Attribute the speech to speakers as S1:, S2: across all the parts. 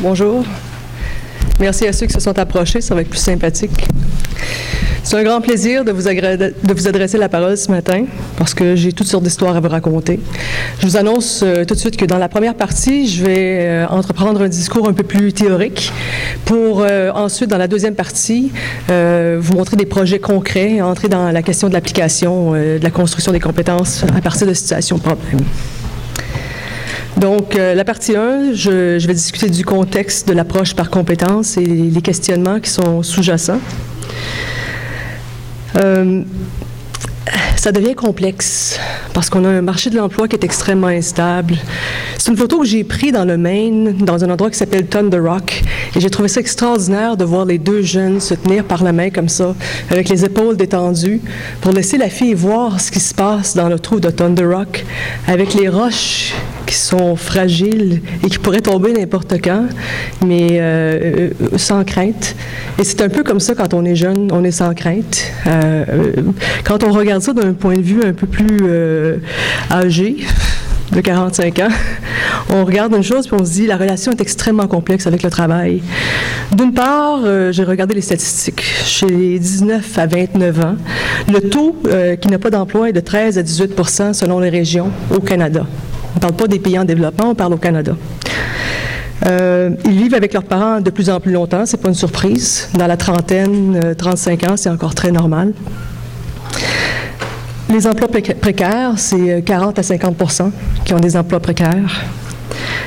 S1: Bonjour. Merci à ceux qui se sont approchés, ça va être plus sympathique. C'est un grand plaisir de vous, adresser la parole ce matin parce que j'ai toutes sortes d'histoires à vous raconter. Je vous annonce euh, tout de suite que dans la première partie, je vais euh, entreprendre un discours un peu plus théorique pour euh, ensuite, dans la deuxième partie, vous montrer des projets concrets, entrer dans la question de l'application, de la construction des compétences à partir de situations problèmes. Donc, la partie 1, je, vais discuter du contexte de l'approche par compétences et les questionnements qui sont sous-jacents. Euh, ça devient complexe parce qu'on a un marché de l'emploi qui est extrêmement instable. C'est une photo que j'ai prise dans le Maine, dans un endroit qui s'appelle Thunder Rock, et j'ai trouvé ça extraordinaire de voir les deux jeunes se tenir par la main comme ça, avec les épaules détendues, pour laisser la fille voir ce qui se passe dans le trou de Thunder Rock, avec les roches qui sont fragiles et qui pourraient tomber n'importe quand, mais euh, euh, sans crainte. Et c'est un peu comme ça quand on est jeune, on est sans crainte. Euh, quand on regarde ça d'un point de vue un peu plus âgé, de 45 ans, on regarde une chose puis on se dit la relation est extrêmement complexe avec le travail. D'une part, j'ai regardé les statistiques. Chez les 19 à 29 ans, le taux qui n'a pas d'emploi est de 13 à 18% selon les régions au Canada. On ne parle pas des pays en développement, on parle au Canada. Euh, ils vivent avec leurs parents de plus en plus longtemps, c'est pas une surprise. Dans la trentaine, 35 euh, ans, c'est encore très normal. Les emplois précaires, c'est 40 euh, à 50% qui ont des emplois précaires.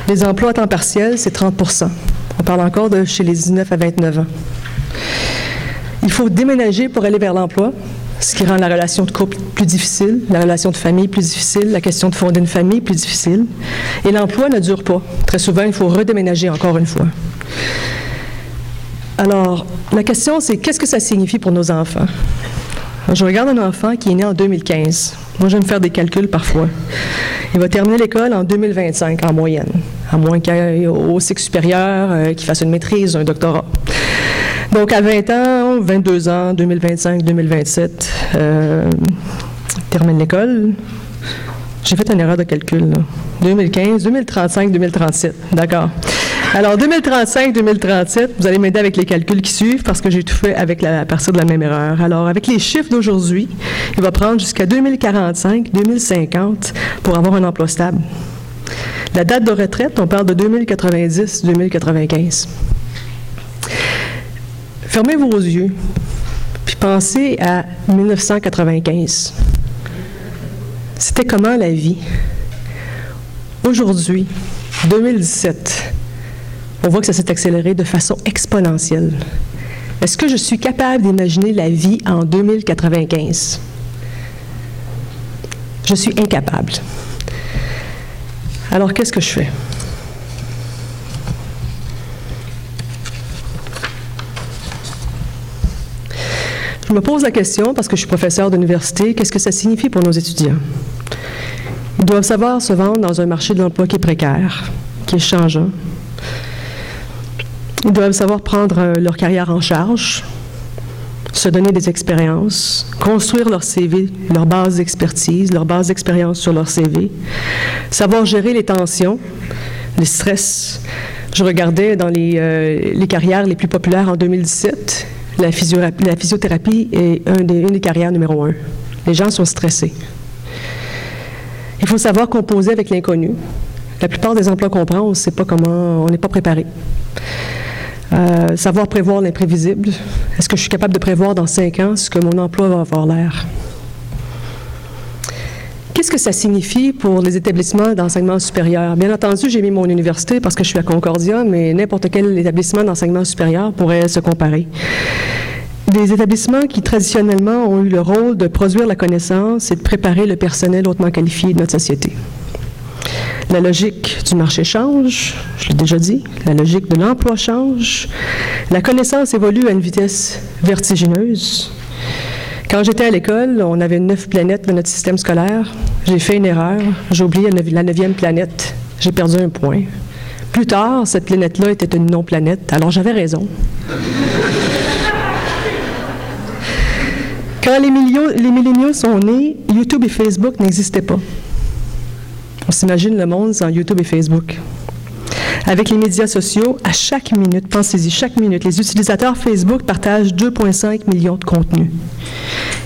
S1: Les emplois à temps partiel, c'est 30% On parle encore de chez les 19 à 29 ans. Il faut déménager pour aller vers l'emploi ce qui rend la relation de couple plus difficile, la relation de famille plus difficile, la question de fonder une famille plus difficile. Et l'emploi ne dure pas. Très souvent, il faut redéménager encore une fois. Alors, la question, c'est qu'est-ce que ça signifie pour nos enfants? Je regarde un enfant qui est né en 2015. Moi, j'aime faire des calculs parfois. Il va terminer l'école en 2025 en moyenne, à moins qu'il aille au cycle supérieur, euh, qu'il fasse une maîtrise, un doctorat. Donc, à 20 ans, 22 ans, 2025, 2027, euh, termine l'école. J'ai fait une erreur de calcul. 2015, 2035, 2037. D'accord. Alors, 2035, 2037, vous allez m'aider avec les calculs qui suivent parce que j'ai tout fait avec la, à partir de la même erreur. Alors, avec les chiffres d'aujourd'hui, il va prendre jusqu'à 2045, 2050 pour avoir un emploi stable. La date de retraite, on parle de 2090, 2095. Fermez vos yeux, puis pensez à 1995. C'était comment la vie? Aujourd'hui, 2017, on voit que ça s'est accéléré de façon exponentielle. Est-ce que je suis capable d'imaginer la vie en 2095? Je suis incapable. Alors, qu'est-ce que je fais? Je me pose la question, parce que je suis professeur d'université, qu'est-ce que ça signifie pour nos étudiants? Ils doivent savoir se vendre dans un marché de l'emploi qui est précaire, qui est changeant. Ils doivent savoir prendre euh, leur carrière en charge, se donner des expériences, construire leur CV, leur base d'expertise, leur base d'expérience sur leur CV, savoir gérer les tensions, les stress. Je regardais dans les, euh, les carrières les plus populaires en 2017 la, physiothérapie est une des carrières numéro un. Les gens sont stressés. Il faut savoir composer avec l'inconnu. La plupart des emplois qu'on prend, on ne sait pas comment, on n'est pas préparé. Euh, savoir prévoir l'imprévisible. Est-ce que je suis capable de prévoir dans cinq ans ce que mon emploi va avoir l'air? Qu'est-ce que ça signifie pour les établissements d'enseignement supérieur? Bien entendu, j'ai mis mon université parce que je suis à Concordia, mais n'importe quel établissement d'enseignement supérieur pourrait se comparer. Des établissements qui traditionnellement ont eu le rôle de produire la connaissance et de préparer le personnel hautement qualifié de notre société. La logique du marché change, je l'ai déjà dit, la logique de l'emploi change, la connaissance évolue à une vitesse vertigineuse. Quand j'étais à l'école, on avait neuf planètes dans notre système scolaire. J'ai fait une erreur. J'ai oublié la neuvième planète. J'ai perdu un point. Plus tard, cette planète-là était une non-planète. Alors j'avais raison. Quand les, milléniaux sont nés, YouTube et Facebook n'existaient pas. On s'imagine le monde sans YouTube et Facebook. Avec les médias sociaux, à chaque minute, pensez-y, chaque minute, les utilisateurs Facebook partagent 2,5 millions de contenus.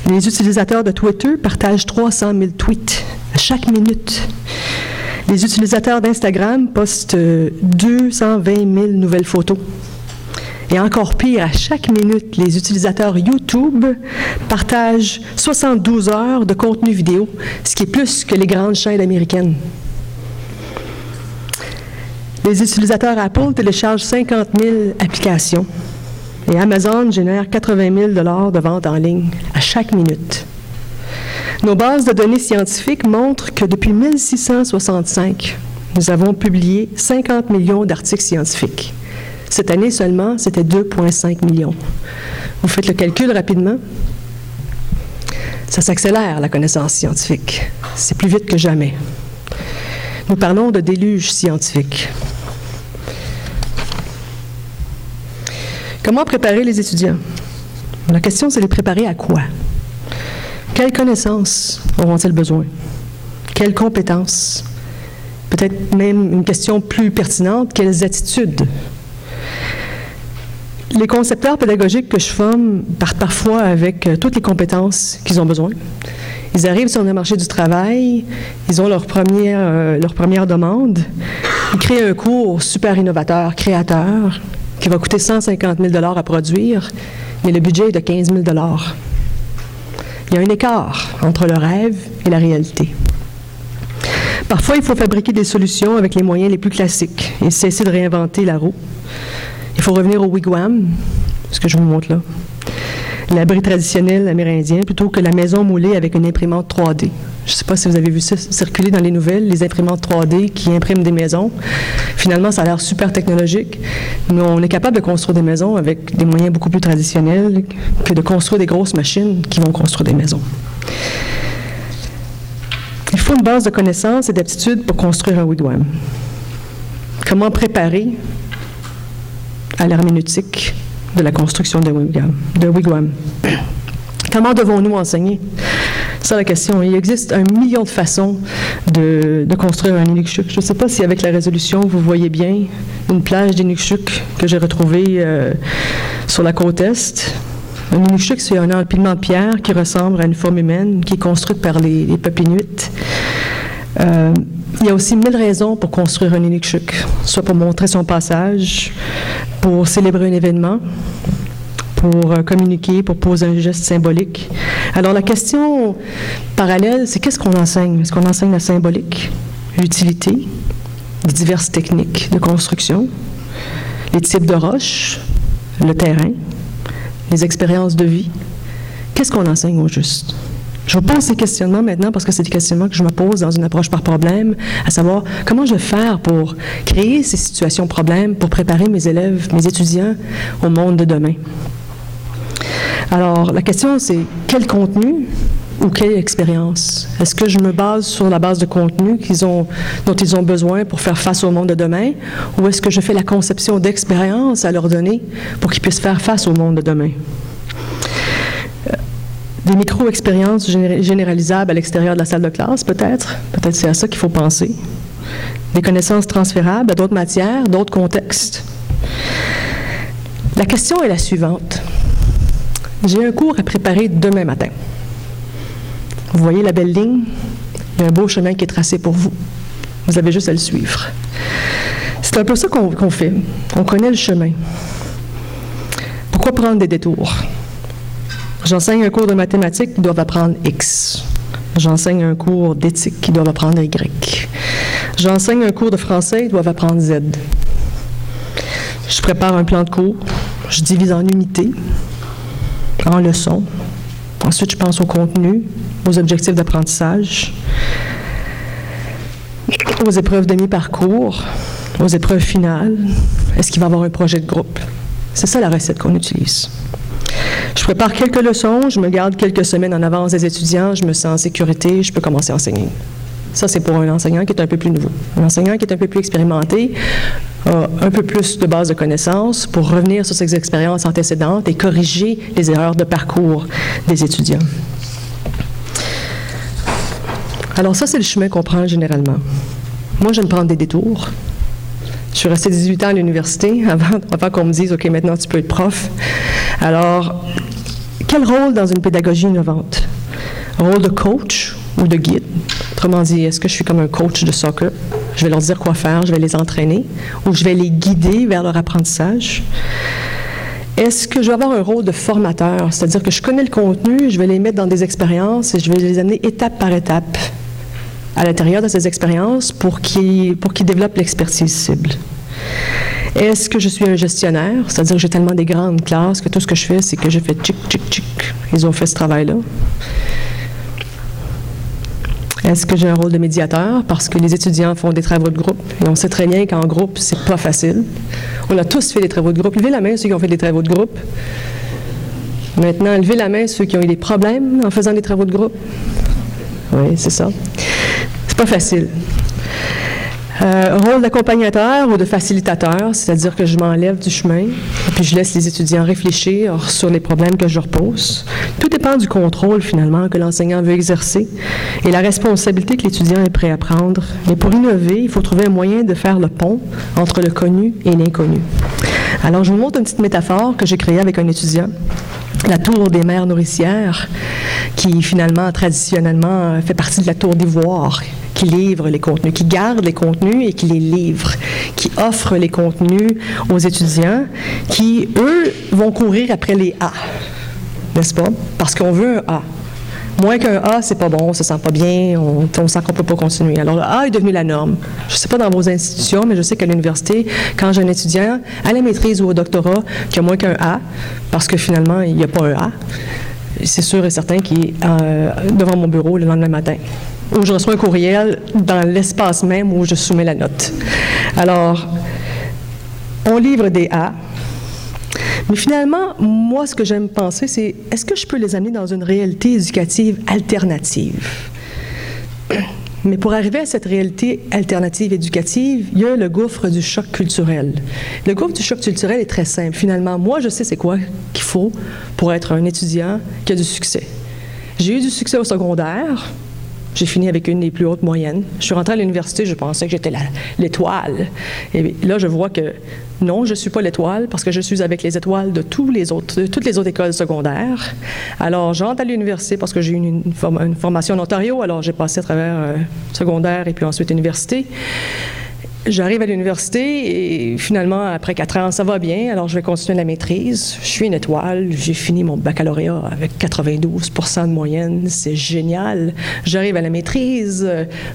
S1: Les utilisateurs de Twitter partagent 300 000 tweets à chaque minute. Les utilisateurs d'Instagram postent 220 000 nouvelles photos. Et encore pire, à chaque minute, les utilisateurs YouTube partagent 72 heures de contenu vidéo, ce qui est plus que les grandes chaînes américaines. Les utilisateurs Apple téléchargent 50 000 applications et Amazon génère 80 000 de ventes en ligne à chaque minute. Nos bases de données scientifiques montrent que depuis 1665, nous avons publié 50 millions d'articles scientifiques. Cette année seulement, c'était 2,5 millions. Vous faites le calcul rapidement? Ça s'accélère, la connaissance scientifique. C'est plus vite que jamais. Nous parlons de déluge scientifique. Comment préparer les étudiants? La question, c'est les préparer à quoi? Quelles connaissances auront-ils besoin? Quelles compétences? Peut-être même une question plus pertinente, quelles attitudes les concepteurs pédagogiques que je forme partent parfois avec euh, toutes les compétences qu'ils ont besoin. Ils arrivent sur le marché du travail, ils ont leur première, euh, leur première demande, ils créent un cours super innovateur, créateur, qui va coûter 150 000 à produire, mais le budget est de 15 000 Il y a un écart entre le rêve et la réalité. Parfois, il faut fabriquer des solutions avec les moyens les plus classiques et cesser de réinventer la roue. Il faut revenir au wigwam, ce que je vous montre là. L'abri traditionnel amérindien plutôt que la maison moulée avec une imprimante 3D. Je ne sais pas si vous avez vu ça circuler dans les nouvelles, les imprimantes 3D qui impriment des maisons. Finalement, ça a l'air super technologique, mais on est capable de construire des maisons avec des moyens beaucoup plus traditionnels que de construire des grosses machines qui vont construire des maisons. Il faut une base de connaissances et d'aptitudes pour construire un wigwam. Comment préparer à l'herméneutique de la construction de wigwam. De wigwam. Comment devons-nous enseigner? C'est la question. Il existe un million de façons de, construire un Inukshuk. Je ne sais pas si avec la résolution, vous voyez bien une plage d'Inukshuk que j'ai retrouvée euh, sur la côte Est. Un Inukshuk, c'est un empilement de pierre qui ressemble à une forme humaine qui est construite par les, les. Euh, il y a aussi mille raisons pour construire un Inukshuk, soit pour montrer son passage, pour célébrer un événement, pour euh, communiquer, pour poser un geste symbolique. Alors la question parallèle, c'est qu'est-ce qu'on enseigne? Est-ce qu'on enseigne la symbolique, l'utilité, les diverses techniques de construction, les types de roches, le terrain, les expériences de vie? Qu'est-ce qu'on enseigne au juste? Je vous pose ces questionnements maintenant parce que c'est des questionnements que je me pose dans une approche par problème, à savoir comment je vais faire pour créer ces situations problèmes, pour préparer mes élèves, mes étudiants au monde de demain? Alors, la question, c'est quel contenu ou quelle expérience? Est-ce que je me base sur la base de contenu dont ils ont besoin pour faire face au monde de demain, ou est-ce que je fais la conception d'expérience à leur donner pour qu'ils puissent faire face au monde de demain? Des micro-expériences généralisables à l'extérieur de la salle de classe, peut-être. Peut-être c'est à ça qu'il faut penser. Des connaissances transférables à d'autres matières, d'autres contextes. La question est la suivante. J'ai un cours à préparer demain matin. Vous voyez la belle ligne? Il y a un beau chemin qui est tracé pour vous. Vous avez juste à le suivre. C'est un peu ça qu'on fait. On connaît le chemin. Pourquoi prendre des détours? J'enseigne un cours de mathématiques, ils doivent apprendre X. J'enseigne un cours d'éthique, ils doivent apprendre Y. J'enseigne un cours de français, ils doivent apprendre Z. Je prépare un plan de cours, je divise en unités, en leçons. Ensuite, je pense au contenu, aux objectifs d'apprentissage, aux épreuves de mi-parcours, aux épreuves finales. Est-ce qu'il va y avoir un projet de groupe? C'est ça la recette qu'on utilise. Je prépare quelques leçons, je me garde quelques semaines en avance des étudiants, je me sens en sécurité, je peux commencer à enseigner. Ça, c'est pour un enseignant qui est un peu plus nouveau. Un enseignant qui est un peu plus expérimenté a un peu plus de base de connaissances pour revenir sur ses expériences antécédentes et corriger les erreurs de parcours des étudiants. Alors ça, c'est le chemin qu'on prend généralement. Moi, j'aime prendre des détours. Je suis restée 18 ans à l'université avant, avant qu'on me dise, OK, maintenant tu peux être prof. Alors, quel rôle dans une pédagogie innovante? Rôle de coach ou de guide? Autrement dit, est-ce que je suis comme un coach de soccer? Je vais leur dire quoi faire, je vais les entraîner, ou je vais les guider vers leur apprentissage? Est-ce que je vais avoir un rôle de formateur? C'est-à-dire que je connais le contenu, je vais les mettre dans des expériences et je vais les amener étape par étape à l'intérieur de ces expériences pour pour qu'ils développent l'expertise cible. Est-ce que je suis un gestionnaire? C'est-à-dire que j'ai tellement des grandes classes que tout ce que je fais, c'est que je fais tchic, tchic, tchic. Ils ont fait ce travail-là. Est-ce que j'ai un rôle de médiateur? Parce que les étudiants font des travaux de groupe. Et on sait très bien qu'en groupe, c'est pas facile. On a tous fait des travaux de groupe. Levez la main ceux qui ont fait des travaux de groupe. Maintenant, levez la main ceux qui ont eu des problèmes en faisant des travaux de groupe. Oui, c'est ça. C'est pas facile. Euh, rôle d'accompagnateur ou de facilitateur, c'est-à-dire que je m'enlève du chemin puis je laisse les étudiants réfléchir sur les problèmes que je leur pose. Tout dépend du contrôle finalement que l'enseignant veut exercer et la responsabilité que l'étudiant est prêt à prendre. Mais pour innover, il faut trouver un moyen de faire le pont entre le connu et l'inconnu. Alors je vous montre une petite métaphore que j'ai créée avec un étudiant la tour des mères nourricières, qui finalement, traditionnellement, fait partie de la tour d'ivoire, qui livre les contenus, qui garde les contenus et qui les livre, qui offre les contenus aux étudiants, qui, eux, vont courir après les A, n'est-ce pas? Parce qu'on veut un A. Moins qu'un A, c'est pas bon, on se sent pas bien, on, on sent qu'on peut pas continuer. Alors, le A est devenu la norme. Je sais pas dans vos institutions, mais je sais qu'à l'université, quand j'ai un étudiant à la maîtrise ou au doctorat qui a moins qu'un A, parce que finalement, il n'y a pas un A, c'est sûr et certain qu'il est euh, devant mon bureau le lendemain matin où je reçois un courriel dans l'espace même où je soumets la note. Alors, on livre des A, mais finalement, moi, ce que j'aime penser, c'est est-ce que je peux les amener dans une réalité éducative alternative? Mais pour arriver à cette réalité alternative éducative, il y a le gouffre du choc culturel. Le gouffre du choc culturel est très simple. Finalement, moi, je sais c'est quoi qu'il faut pour être un étudiant qui a du succès. J'ai eu du succès au secondaire, j'ai fini avec une des plus hautes moyennes. Je suis rentrée à l'université, je pensais que j'étais l'étoile. Et là, je vois que non, je ne suis pas l'étoile parce que je suis avec les étoiles de, tous les autres, toutes les autres écoles secondaires. Alors, j'entre à l'université parce que j'ai eu une, une, formation en Ontario. Alors, j'ai passé à travers euh, secondaire et puis ensuite université. J'arrive à l'université et finalement, après quatre ans, ça va bien. Alors, je vais continuer la maîtrise. Je suis une étoile. J'ai fini mon baccalauréat avec 92% de moyenne. C'est génial. J'arrive à la maîtrise.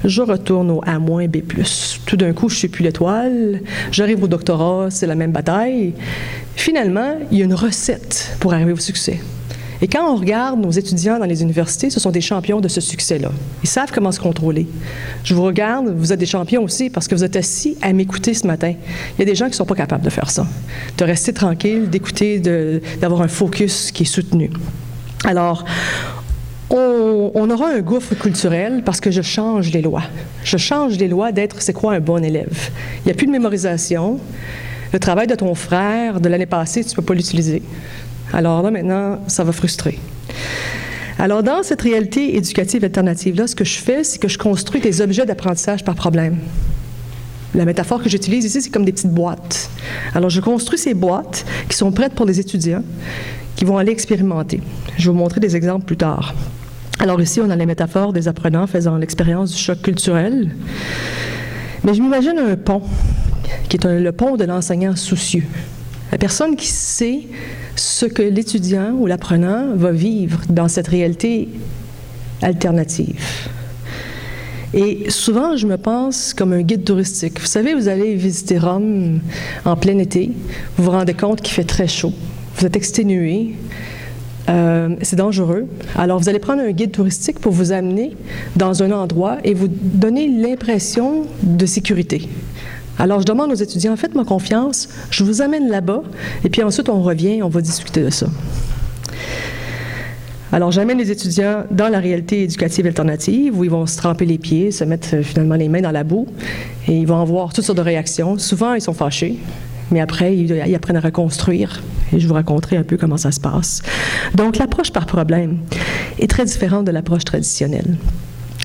S1: Je retourne au A-B+. Tout d'un coup, je suis plus l'étoile. J'arrive au doctorat. C'est la même bataille. Finalement, il y a une recette pour arriver au succès. Et quand on regarde nos étudiants dans les universités, ce sont des champions de ce succès-là. Ils savent comment se contrôler. Je vous regarde, vous êtes des champions aussi parce que vous êtes assis à m'écouter ce matin. Il y a des gens qui ne sont pas capables de faire ça, de rester tranquille, d'écouter, d'avoir un focus qui est soutenu. Alors, on, on, aura un gouffre culturel parce que je change les lois. Je change les lois d'être c'est quoi un bon élève. Il n'y a plus de mémorisation. Le travail de ton frère de l'année passée, tu ne peux pas l'utiliser. Alors là, maintenant, ça va frustrer. Alors, dans cette réalité éducative alternative-là, ce que je fais, c'est que je construis des objets d'apprentissage par problème. La métaphore que j'utilise ici, c'est comme des petites boîtes. Alors, je construis ces boîtes qui sont prêtes pour les étudiants qui vont aller expérimenter. Je vais vous montrer des exemples plus tard. Alors ici, on a les métaphores des apprenants faisant l'expérience du choc culturel. Mais je m'imagine un pont, qui est le pont de l'enseignant soucieux. La personne qui sait ce que l'étudiant ou l'apprenant va vivre dans cette réalité alternative. Et souvent, je me pense comme un guide touristique. Vous savez, vous allez visiter Rome en plein été, vous vous rendez compte qu'il fait très chaud, vous êtes exténué, euh, c'est dangereux. Alors, vous allez prendre un guide touristique pour vous amener dans un endroit et vous donner l'impression de sécurité. Alors, je demande aux étudiants, faites-moi confiance, je vous amène là-bas, et puis ensuite, on revient, on va discuter de ça. Alors, j'amène les étudiants dans la réalité éducative alternative où ils vont se tremper les pieds, se mettre euh, finalement les mains dans la boue et ils vont avoir toutes sortes de réactions. Souvent, ils sont fâchés, mais après, ils, apprennent à reconstruire et je vous raconterai un peu comment ça se passe. Donc, l'approche par problème est très différente de l'approche traditionnelle.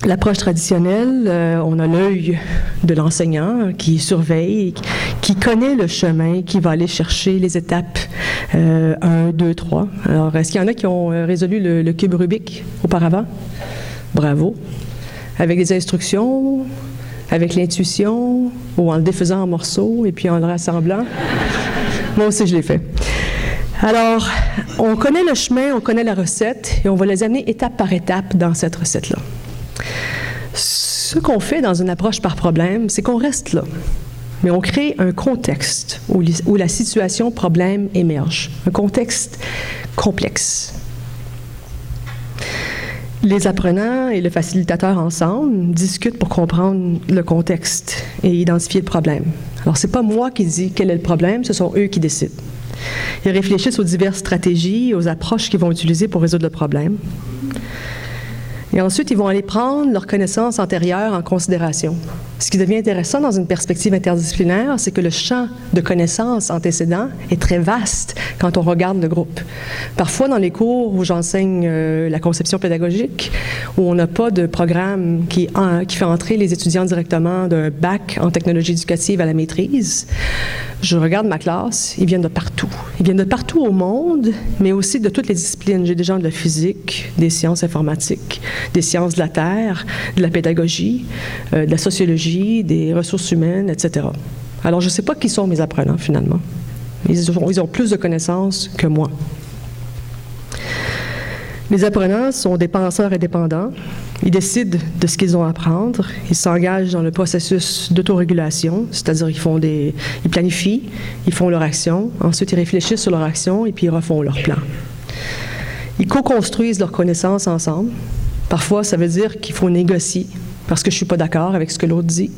S1: L'approche traditionnelle, euh, on a l'œil de l'enseignant qui surveille, qui connaît le chemin, qui va aller chercher les étapes 1, 2, 3. Alors, est-ce qu'il y en a qui ont euh, résolu le, cube Rubik auparavant? Bravo. Avec des instructions, avec l'intuition, ou en le défaisant en morceaux et puis en le rassemblant? Moi aussi, je l'ai fait. Alors, on connaît le chemin, on connaît la recette, et on va les amener étape par étape dans cette recette-là. Ce qu'on fait dans une approche par problème, c'est qu'on reste là, mais on crée un contexte où, la situation problème émerge, un contexte complexe. Les apprenants et le facilitateur ensemble discutent pour comprendre le contexte et identifier le problème. Alors, ce n'est pas moi qui dis quel est le problème, ce sont eux qui décident. Ils réfléchissent aux diverses stratégies, aux approches qu'ils vont utiliser pour résoudre le problème. Et ensuite, ils vont aller prendre leurs connaissances antérieures en considération. Ce qui devient intéressant dans une perspective interdisciplinaire, c'est que le champ de connaissances antécédents est très vaste quand on regarde le groupe. Parfois, dans les cours où j'enseigne euh, la conception pédagogique, où on n'a pas de programme qui, fait entrer les étudiants directement d'un bac en technologie éducative à la maîtrise, je regarde ma classe, ils viennent de partout. Ils viennent de partout au monde, mais aussi de toutes les disciplines. J'ai des gens de la physique, des sciences informatiques, des sciences de la Terre, de la pédagogie, euh, de la sociologie, des ressources humaines, etc. Alors, je ne sais pas qui sont mes apprenants, finalement. Ils ont, plus de connaissances que moi. Les apprenants sont des penseurs indépendants. Ils décident de ce qu'ils ont à apprendre. Ils s'engagent dans le processus d'autorégulation, c'est-à-dire ils planifient, ils font leur action. Ensuite, ils réfléchissent sur leur action et puis ils refont leur plan. Ils co-construisent leurs connaissances ensemble. Parfois, ça veut dire qu'il faut négocier parce que je ne suis pas d'accord avec ce que l'autre dit.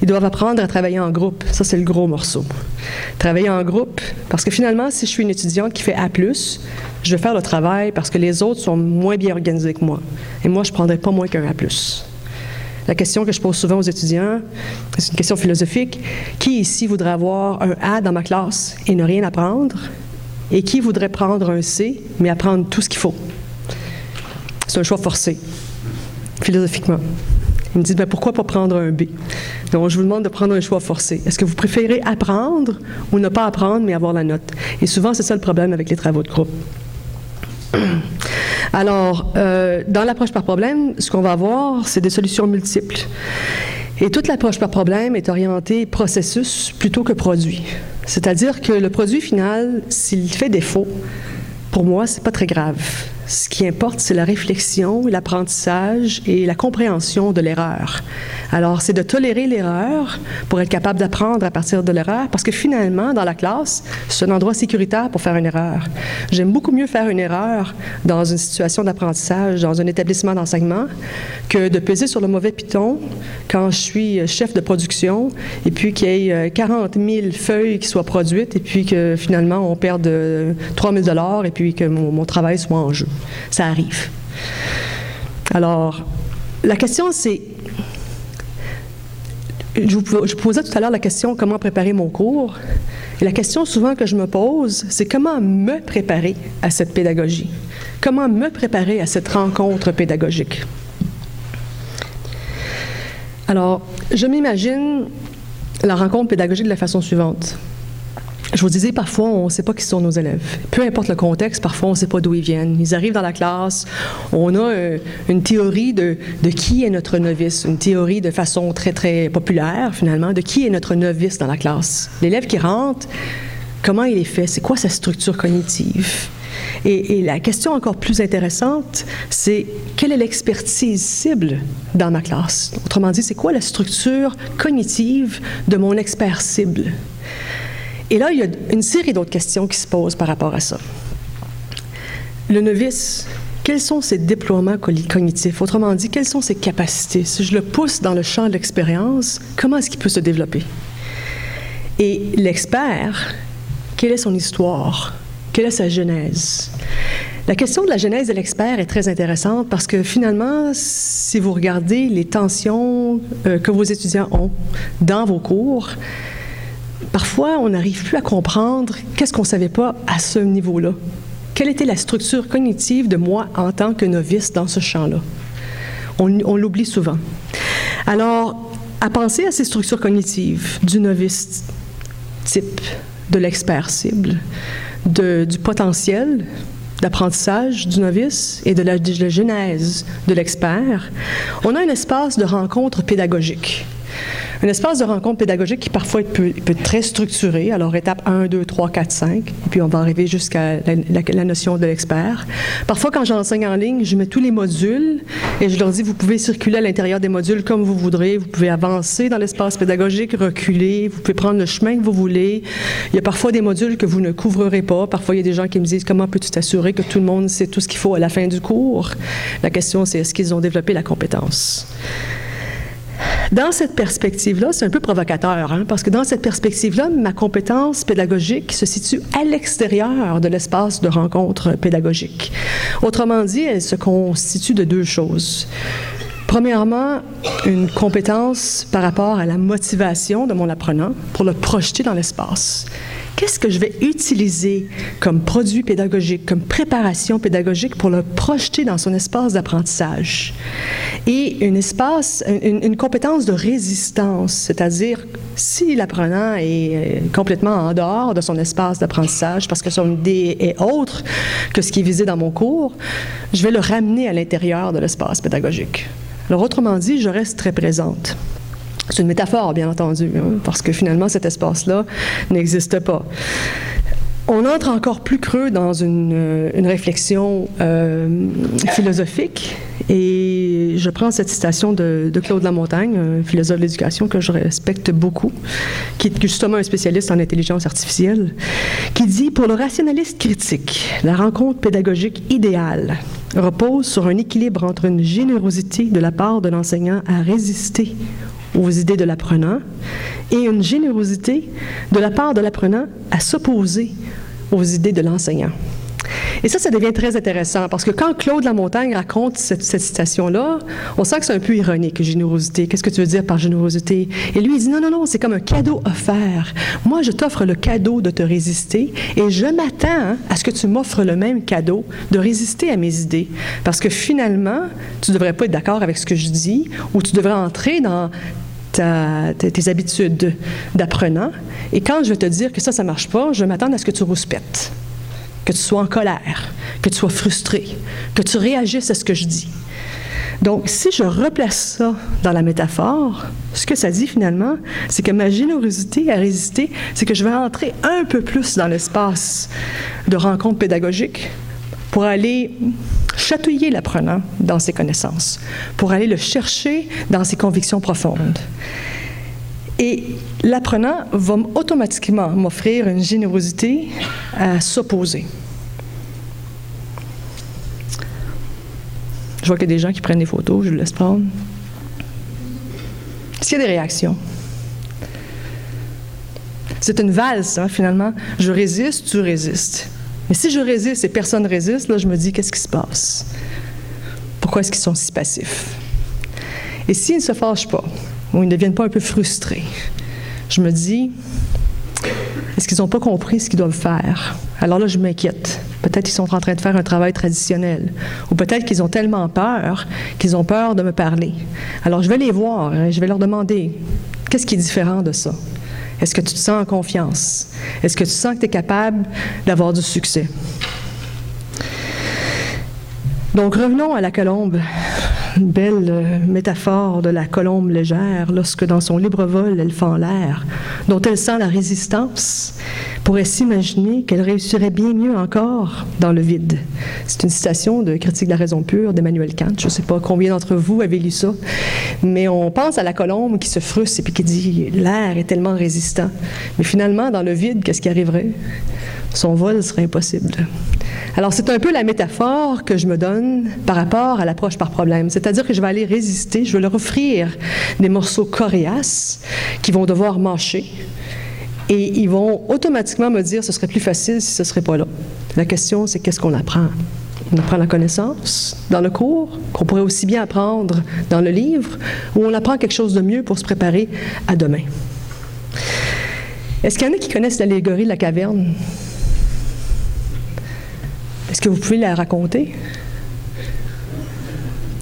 S1: Ils doivent apprendre à travailler en groupe. Ça, c'est le gros morceau. Travailler en groupe, parce que finalement, si je suis une étudiante qui fait A, je vais faire le travail parce que les autres sont moins bien organisés que moi. Et moi, je ne prendrai pas moins qu'un A. La question que je pose souvent aux étudiants, c'est une question philosophique. Qui ici voudrait avoir un A dans ma classe et ne rien apprendre? Et qui voudrait prendre un C, mais apprendre tout ce qu'il faut? C'est un choix forcé philosophiquement. Ils me disent, ben, pourquoi pas prendre un B? Donc, je vous demande de prendre un choix forcé. Est-ce que vous préférez apprendre ou ne pas apprendre, mais avoir la note? Et souvent, c'est ça le problème avec les travaux de groupe. Alors, euh, dans l'approche par problème, ce qu'on va avoir, c'est des solutions multiples. Et toute l'approche par problème est orientée processus plutôt que produit. C'est-à-dire que le produit final, s'il fait défaut, pour moi, c'est pas très grave. Ce qui importe, c'est la réflexion, l'apprentissage et la compréhension de l'erreur. Alors, c'est de tolérer l'erreur pour être capable d'apprendre à partir de l'erreur, parce que finalement, dans la classe, c'est un endroit sécuritaire pour faire une erreur. J'aime beaucoup mieux faire une erreur dans une situation d'apprentissage, dans un établissement d'enseignement, que de peser sur le mauvais piton quand je suis chef de production et puis qu'il y ait 40 euh, 000 feuilles qui soient produites et puis que finalement on perde 3 000 et puis que mon travail soit en jeu. Ça arrive. Alors, la question c'est je vous, posais tout à l'heure la question comment préparer mon cours. Et la question souvent que je me pose, c'est comment me préparer à cette pédagogie? Comment me préparer à cette rencontre pédagogique? Alors, je m'imagine la rencontre pédagogique de la façon suivante. Je vous disais, parfois, on ne sait pas qui sont nos élèves. Peu importe le contexte, parfois, on ne sait pas d'où ils viennent. Ils arrivent dans la classe, on a euh, une théorie de, qui est notre novice, une théorie de façon très, très populaire, finalement, de qui est notre novice dans la classe. L'élève qui rentre, comment il est fait? C'est quoi sa structure cognitive? Et, la question encore plus intéressante, c'est quelle est l'expertise cible dans ma classe? Autrement dit, c'est quoi la structure cognitive de mon expert cible? Et là, il y a une série d'autres questions qui se posent par rapport à ça. Le novice, quels sont ses déploiements cognitifs? Autrement dit, quelles sont ses capacités? Si je le pousse dans le champ de l'expérience, comment est-ce qu'il peut se développer? Et l'expert, quelle est son histoire? Quelle est sa genèse? La question de la genèse de l'expert est très intéressante parce que finalement, si vous regardez les tensions euh, que vos étudiants ont dans vos cours, parfois, on n'arrive plus à comprendre qu'est-ce qu'on ne savait pas à ce niveau-là. Quelle était la structure cognitive de moi en tant que novice dans ce champ-là? On, l'oublie souvent. Alors, à penser à ces structures cognitives du novice type, de l'expert cible, du potentiel d'apprentissage du novice et de la, de la genèse de l'expert, on a un espace de rencontre pédagogique un espace de rencontre pédagogique qui parfois peut, être très structuré. Alors, étape 1, 2, 3, 4, 5, et puis on va arriver jusqu'à la, notion de l'expert. Parfois, quand j'enseigne en ligne, je mets tous les modules et je leur dis, vous pouvez circuler à l'intérieur des modules comme vous voudrez. Vous pouvez avancer dans l'espace pédagogique, reculer, vous pouvez prendre le chemin que vous voulez. Il y a parfois des modules que vous ne couvrirez pas. Parfois, il y a des gens qui me disent, comment peux-tu t'assurer que tout le monde sait tout ce qu'il faut à la fin du cours? La question, c'est est-ce qu'ils ont développé la compétence? Dans cette perspective-là, c'est un peu provocateur, hein, parce que dans cette perspective-là, ma compétence pédagogique se situe à l'extérieur de l'espace de rencontre pédagogique. Autrement dit, elle se constitue de deux choses. Premièrement, une compétence par rapport à la motivation de mon apprenant pour le projeter dans l'espace qu'est-ce que je vais utiliser comme produit pédagogique, comme préparation pédagogique pour le projeter dans son espace d'apprentissage? Et une espace, une, compétence de résistance, c'est-à-dire si l'apprenant est euh, complètement en dehors de son espace d'apprentissage parce que son idée est autre que ce qui est visé dans mon cours, je vais le ramener à l'intérieur de l'espace pédagogique. Alors autrement dit, je reste très présente. C'est une métaphore, bien entendu, hein, parce que finalement, cet espace-là n'existe pas. On entre encore plus creux dans une, euh, réflexion euh, philosophique et je prends cette citation de, de, Claude Lamontagne, un philosophe de l'éducation que je respecte beaucoup, qui est justement un spécialiste en intelligence artificielle, qui dit Pour le rationaliste critique, la rencontre pédagogique idéale repose sur un équilibre entre une générosité de la part de l'enseignant à résister aux idées de l'apprenant et une générosité de la part de l'apprenant à s'opposer aux idées de l'enseignant. Et ça, ça devient très intéressant parce que quand Claude Lamontagne raconte cette, cette citation-là, on sent que c'est un peu ironique, générosité. Qu'est-ce que tu veux dire par générosité? Et lui, il dit non, non, non, c'est comme un cadeau offert. Moi, je t'offre le cadeau de te résister et je m'attends à ce que tu m'offres le même cadeau de résister à mes idées. Parce que finalement, tu ne devrais pas être d'accord avec ce que je dis ou tu devrais entrer dans tes habitudes d'apprenant. Et quand je vais te dire que ça, ça marche pas, je m'attends à ce que tu rouspètes, que tu sois en colère, que tu sois frustré, que tu réagisses à ce que je dis. Donc, si je replace ça dans la métaphore, ce que ça dit finalement, c'est que ma générosité à résister, c'est que je vais entrer un peu plus dans l'espace de rencontre pédagogique pour aller chatouiller l'apprenant dans ses connaissances, pour aller le chercher dans ses convictions profondes. Et l'apprenant va automatiquement m'offrir une générosité à s'opposer. Je vois qu'il y a des gens qui prennent des photos, je le laisse prendre. Est-ce qu'il y a des réactions? C'est une valse, hein, finalement. Je résiste, tu résistes. Mais si je résiste et personne ne résiste, là, je me dis, qu'est-ce qui se passe? Pourquoi est-ce qu'ils sont si passifs? Et s'ils ne se fâchent pas, ou ils ne deviennent pas un peu frustrés, je me dis, est-ce qu'ils n'ont pas compris ce qu'ils doivent faire? Alors là, je m'inquiète. Peut-être qu'ils sont en train de faire un travail traditionnel. Ou peut-être qu'ils ont tellement peur qu'ils ont peur de me parler. Alors je vais les voir et je vais leur demander, qu'est-ce qui est différent de ça? Est-ce que tu te sens en confiance? Est-ce que tu sens que tu es capable d'avoir du succès? Donc revenons à la colombe. Belle euh, métaphore de la colombe légère lorsque dans son libre vol elle fend l'air, dont elle sent la résistance, pourrait s'imaginer qu'elle réussirait bien mieux encore dans le vide. C'est une citation de Critique de la raison pure d'Emmanuel Kant. Je ne sais pas combien d'entre vous avez lu ça, mais on pense à la colombe qui se frustre et puis qui dit l'air est tellement résistant. Mais finalement, dans le vide, qu'est-ce qui arriverait? Son vol serait impossible. Alors, c'est un peu la métaphore que je me donne par rapport à l'approche par problème. C'est-à-dire que je vais aller résister, je vais leur offrir des morceaux coriaces qui vont devoir mâcher. Et ils vont automatiquement me dire ce serait plus facile si ce ne serait pas là. La question, c'est qu'est-ce qu'on apprend? On apprend la connaissance dans le cours, qu'on pourrait aussi bien apprendre dans le livre, ou on apprend quelque chose de mieux pour se préparer à demain. Est-ce qu'il y en a qui connaissent l'allégorie de la caverne? Est-ce que vous pouvez la raconter?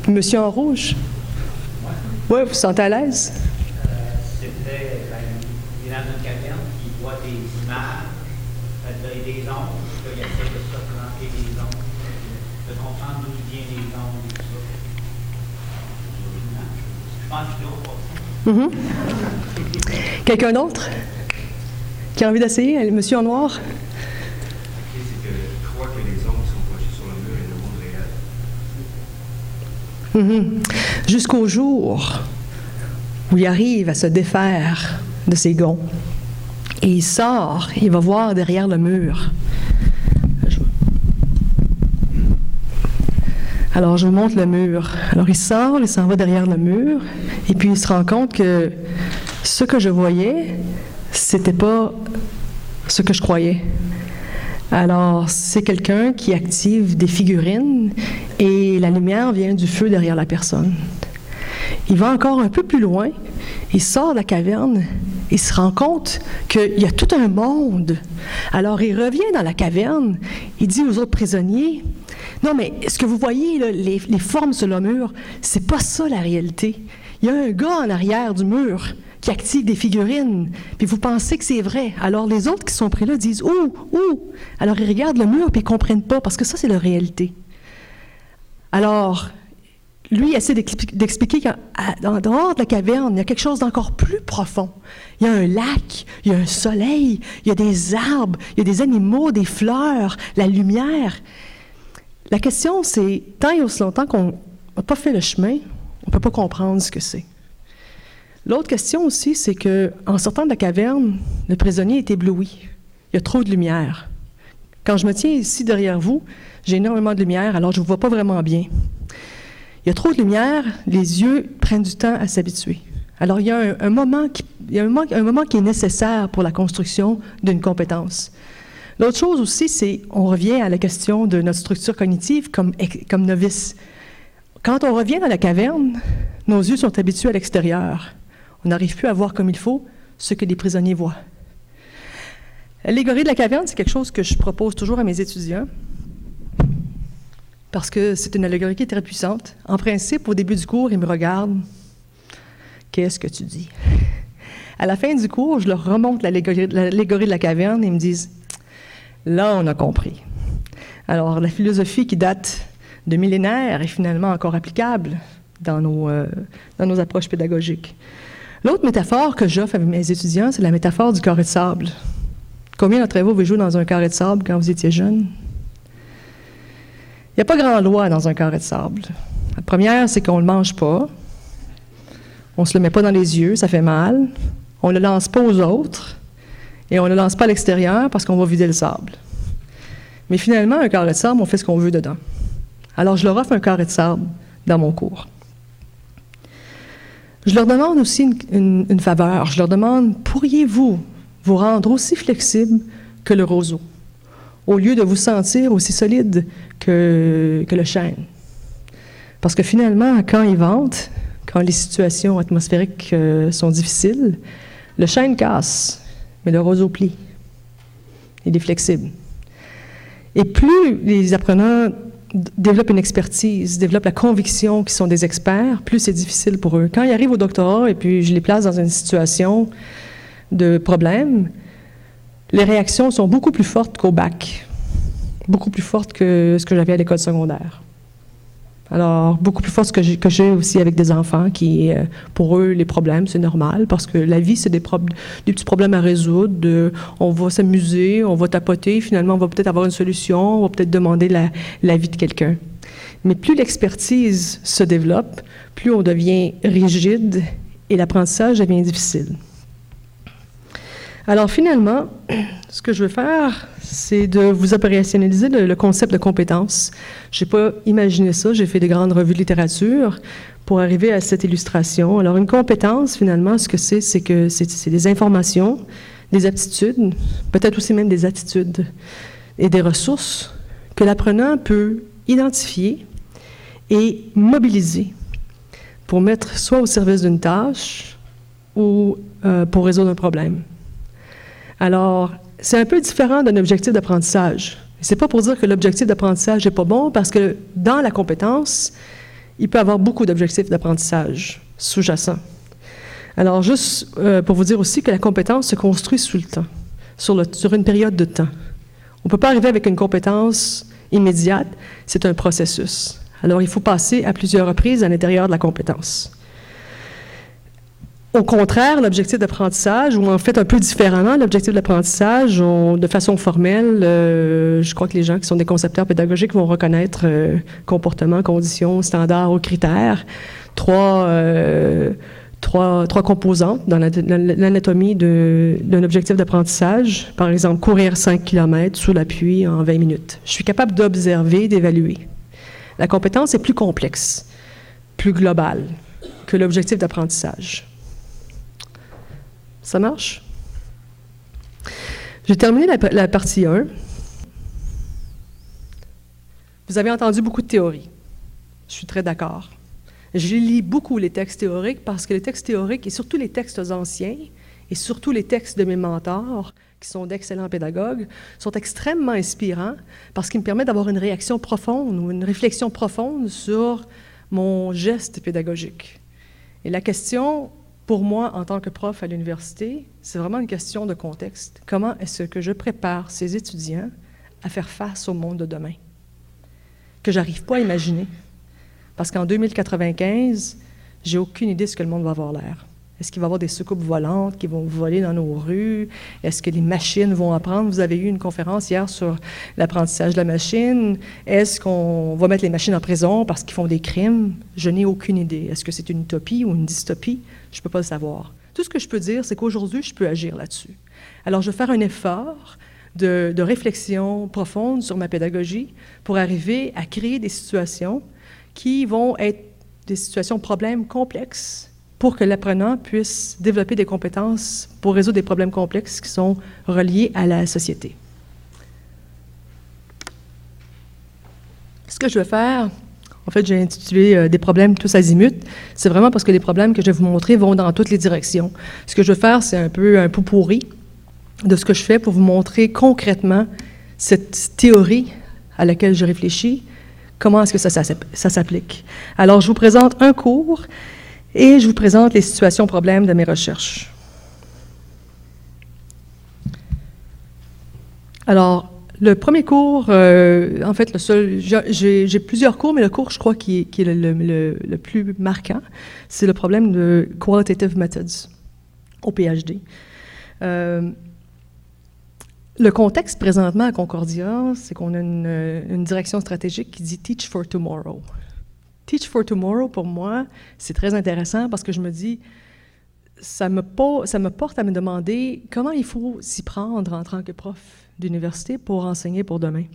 S1: Monsieur en rouge? Oui, vous vous sentez à l'aise?
S2: Des images, et des ondes, il essaie de se représenter des ondes, de comprendre d'où viennent les ondes et tout ça. Je pense que c'est autre
S1: Mhm. Quelqu'un d'autre qui a envie d'essayer? Monsieur en noir?
S3: Les.
S1: Mhm. Jusqu'au jour où il arrive à se défaire de ses gonds. Et il sort, il va voir derrière le mur. Alors, je vous montre le mur. Alors, il sort, il s'en va derrière le mur, et puis il se rend compte que ce que je voyais, c'était pas ce que je croyais. Alors, c'est quelqu'un qui active des figurines et la lumière vient du feu derrière la personne. Il va encore un peu plus loin, il sort de la caverne, il se rend compte qu'il y a tout un monde. Alors, il revient dans la caverne, il dit aux autres prisonniers, non, mais ce que vous voyez, les formes sur le mur, c'est pas ça la réalité. Il y a un gars en arrière du mur qui active des figurines, puis vous pensez que c'est vrai. Alors les autres qui sont pris là disent Ouh, ouh Alors ils regardent le mur, puis ils comprennent pas, parce que ça, c'est la réalité. Alors, lui essaie d'expli- d'expliquer qu'en dehors de la caverne, il y a quelque chose d'encore plus profond. Il y a un lac, il y a un soleil, il y a des arbres, il y a des animaux, des fleurs, la lumière. La question, c'est, tant et aussi longtemps qu'on n'a pas fait le chemin, on ne peut pas comprendre ce que c'est. L'autre question aussi, c'est que en sortant de la caverne, le prisonnier est ébloui. Il y a trop de lumière. Quand je me tiens ici derrière vous, j'ai énormément de lumière, alors je ne vous vois pas vraiment bien. Il y a trop de lumière, les yeux prennent du temps à s'habituer. Alors il y a un, moment qui, est nécessaire pour la construction d'une compétence. L'autre chose aussi, c'est on revient à la question de notre structure cognitive comme, comme novice. Quand on revient dans la caverne, nos yeux sont habitués à l'extérieur. On n'arrive plus à voir comme il faut ce que les prisonniers voient. L'allégorie de la caverne, c'est quelque chose que je propose toujours à mes étudiants parce que c'est une allégorie qui est très puissante. En principe, au début du cours, ils me regardent. Qu'est-ce que tu dis? À la fin du cours, je leur remonte l'allégorie de la caverne et ils me disent Là, on a compris. Alors, la philosophie qui date de millénaires est finalement encore applicable dans nos, euh, dans nos approches pédagogiques. L'autre métaphore que j'offre à mes étudiants, c'est la métaphore du carré de sable. Combien d'entre vous avez joué dans un carré de sable quand vous étiez jeune? N'y a pas grand loi dans un carré de sable. La première, c'est qu'on ne le mange pas. On ne se le met pas dans les yeux, ça fait mal. On ne le lance pas aux autres. Et on ne le lance pas à l'extérieur parce qu'on va vider le sable. Mais finalement, un carré de sable, on fait ce qu'on veut dedans. Alors, je leur offre un carré de sable dans mon cours. Je leur demande aussi une faveur. Je leur demande, pourriez-vous vous rendre aussi flexible que le roseau, au lieu de vous sentir aussi solide que, le chêne? Parce que finalement, quand ils ventent, quand les situations atmosphériques euh, sont difficiles, le chêne casse, mais le roseau plie. Il est flexible. Et plus les apprenants développent une expertise, développent la conviction qu'ils sont des experts, plus c'est difficile pour eux. Quand ils arrivent au doctorat et puis je les place dans une situation de problème, les réactions sont beaucoup plus fortes qu'au bac, beaucoup plus fortes que ce que j'avais à l'école secondaire. Alors, beaucoup plus fortes que j'ai aussi avec des enfants qui, euh, pour eux, les problèmes, c'est normal parce que la vie, c'est des, petits problèmes à résoudre. on va s'amuser, on va tapoter, finalement, on va peut-être avoir une solution, on va peut-être demander la- l'avis de quelqu'un. Mais plus l'expertise se développe, plus on devient rigide et l'apprentissage devient difficile. Alors finalement, ce que je veux faire, c'est de vous opérationnaliser le, concept de compétence. Je n'ai pas imaginé ça, j'ai fait des grandes revues de littérature pour arriver à cette illustration. Alors une compétence, finalement, ce que c'est, c'est que c'est c'est des informations, des aptitudes, peut-être aussi même des attitudes et des ressources que l'apprenant peut identifier et mobiliser pour mettre soit au service d'une tâche ou euh, pour résoudre un problème. Alors, c'est un peu différent d'un objectif d'apprentissage. C'est pas pour dire que l'objectif d'apprentissage n'est pas bon, parce que dans la compétence, il peut y avoir beaucoup d'objectifs d'apprentissage. sous-jacent. Alors, juste euh, pour vous dire aussi que la compétence se construit sous le temps, sur, sur une période de temps. On ne peut pas arriver avec une compétence immédiate, c'est un processus. Alors, il faut passer à plusieurs reprises à l'intérieur de la compétence. Au contraire, l'objectif d'apprentissage, ou en fait un peu différemment, l'objectif d'apprentissage, de façon formelle, euh, je crois que les gens qui sont des concepteurs pédagogiques vont reconnaître euh, comportement, conditions, standards ou critères. Trois, euh, trois, trois composantes dans l'anatomie d'un objectif d'apprentissage. Par exemple, courir 5 km sous la pluie en 20 minutes. Je suis capable d'observer, d'évaluer. La compétence est plus complexe, plus globale que l'objectif d'apprentissage. Ça marche? J'ai terminé la, partie 1. Vous avez entendu beaucoup de théories. Je suis très d'accord. Je lis beaucoup les textes théoriques parce que les textes théoriques, et surtout les textes anciens, et surtout les textes de mes mentors, qui sont d'excellents pédagogues, sont extrêmement inspirants parce qu'ils me permettent d'avoir une réaction profonde ou une réflexion profonde sur mon geste pédagogique. Et la question pour moi, en tant que prof à l'université, c'est vraiment une question de contexte. Comment est-ce que je prépare ces étudiants à faire face au monde de demain? Que j'arrive pas à imaginer. Parce qu'en 2095, j'ai aucune idée de ce que le monde va avoir l'air. Est-ce qu'il va y avoir des soucoupes volantes qui vont voler dans nos rues? Est-ce que les machines vont apprendre? Vous avez eu une conférence hier sur l'apprentissage de la machine. Est-ce qu'on va mettre les machines en prison parce qu'ils font des crimes? Je n'ai aucune idée. Est-ce que c'est une utopie ou une dystopie? Je ne peux pas le savoir. Tout ce que je peux dire, c'est qu'aujourd'hui, je peux agir là-dessus. Alors, je vais faire un effort de, de, réflexion profonde sur ma pédagogie pour arriver à créer des situations qui vont être des situations problèmes complexes pour que l'apprenant puisse développer des compétences pour résoudre des problèmes complexes qui sont reliés à la société. Ce que je vais faire, en fait, j'ai intitulé euh, Des problèmes tous azimuts. C'est vraiment parce que les problèmes que je vais vous montrer vont dans toutes les directions. Ce que je vais faire, c'est un peu un pot pourri de ce que je fais pour vous montrer concrètement cette théorie à laquelle je réfléchis, comment est-ce que ça, ça s'applique? Alors, je vous présente un cours et je vous présente les situations problèmes de mes recherches. Alors, le premier cours, euh, en fait, le seul, j'ai plusieurs cours, mais le cours, je crois, qui est, le, plus marquant, c'est le problème de qualitative methods au PhD. Euh, le contexte présentement à Concordia, c'est qu'on a une, une, direction stratégique qui dit Teach for Tomorrow. Teach for Tomorrow, pour moi, c'est très intéressant parce que je me dis, ça me, ça me porte à me demander comment il faut s'y prendre en tant que prof d'université pour enseigner pour demain.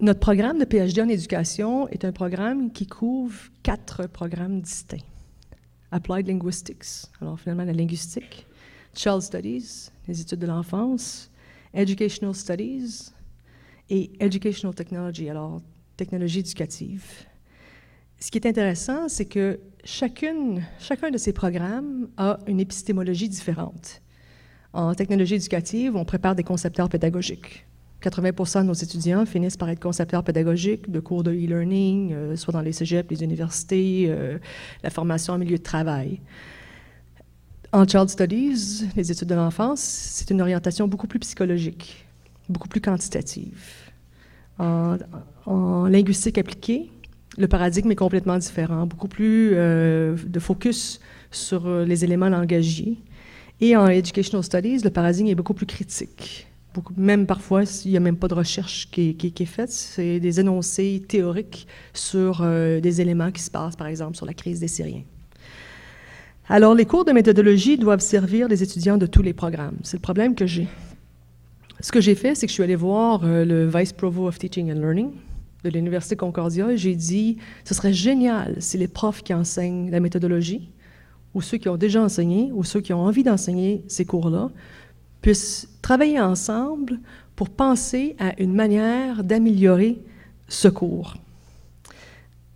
S1: Notre programme de PhD en éducation est un programme qui couvre quatre programmes distincts. Applied Linguistics, alors finalement la linguistique, Child Studies, les études de l'enfance, Educational Studies et Educational Technology, alors technologie éducative. Ce qui est intéressant, c'est que chacun de ces programmes a une épistémologie différente. En technologie éducative, on prépare des concepteurs pédagogiques. 80% de nos étudiants finissent par être concepteurs pédagogiques de cours de e-learning, euh, soit dans les cégeps, les universités, euh, la formation en milieu de travail. En Child Studies, les études de l'enfance, c'est une orientation beaucoup plus psychologique, beaucoup plus quantitative. En, linguistique appliquée, le paradigme est complètement différent, beaucoup plus euh, de focus sur les éléments langagiers. Et en Educational Studies, le paradigme est beaucoup plus critique. Beaucoup, même parfois, il n'y a même pas de recherche qui, est faite, c'est des énoncés théoriques sur euh, des éléments qui se passent, par exemple, sur la crise des Syriens. Alors, les cours de méthodologie doivent servir les étudiants de tous les programmes. C'est le problème que j'ai. Ce que j'ai fait, c'est que je suis allée voir euh, le Vice Provost of Teaching and Learning, de l'Université Concordia, j'ai dit, ce serait génial si les profs qui enseignent la méthodologie, ou ceux qui ont déjà enseigné, ou ceux qui ont envie d'enseigner ces cours-là, puissent travailler ensemble pour penser à une manière d'améliorer ce cours.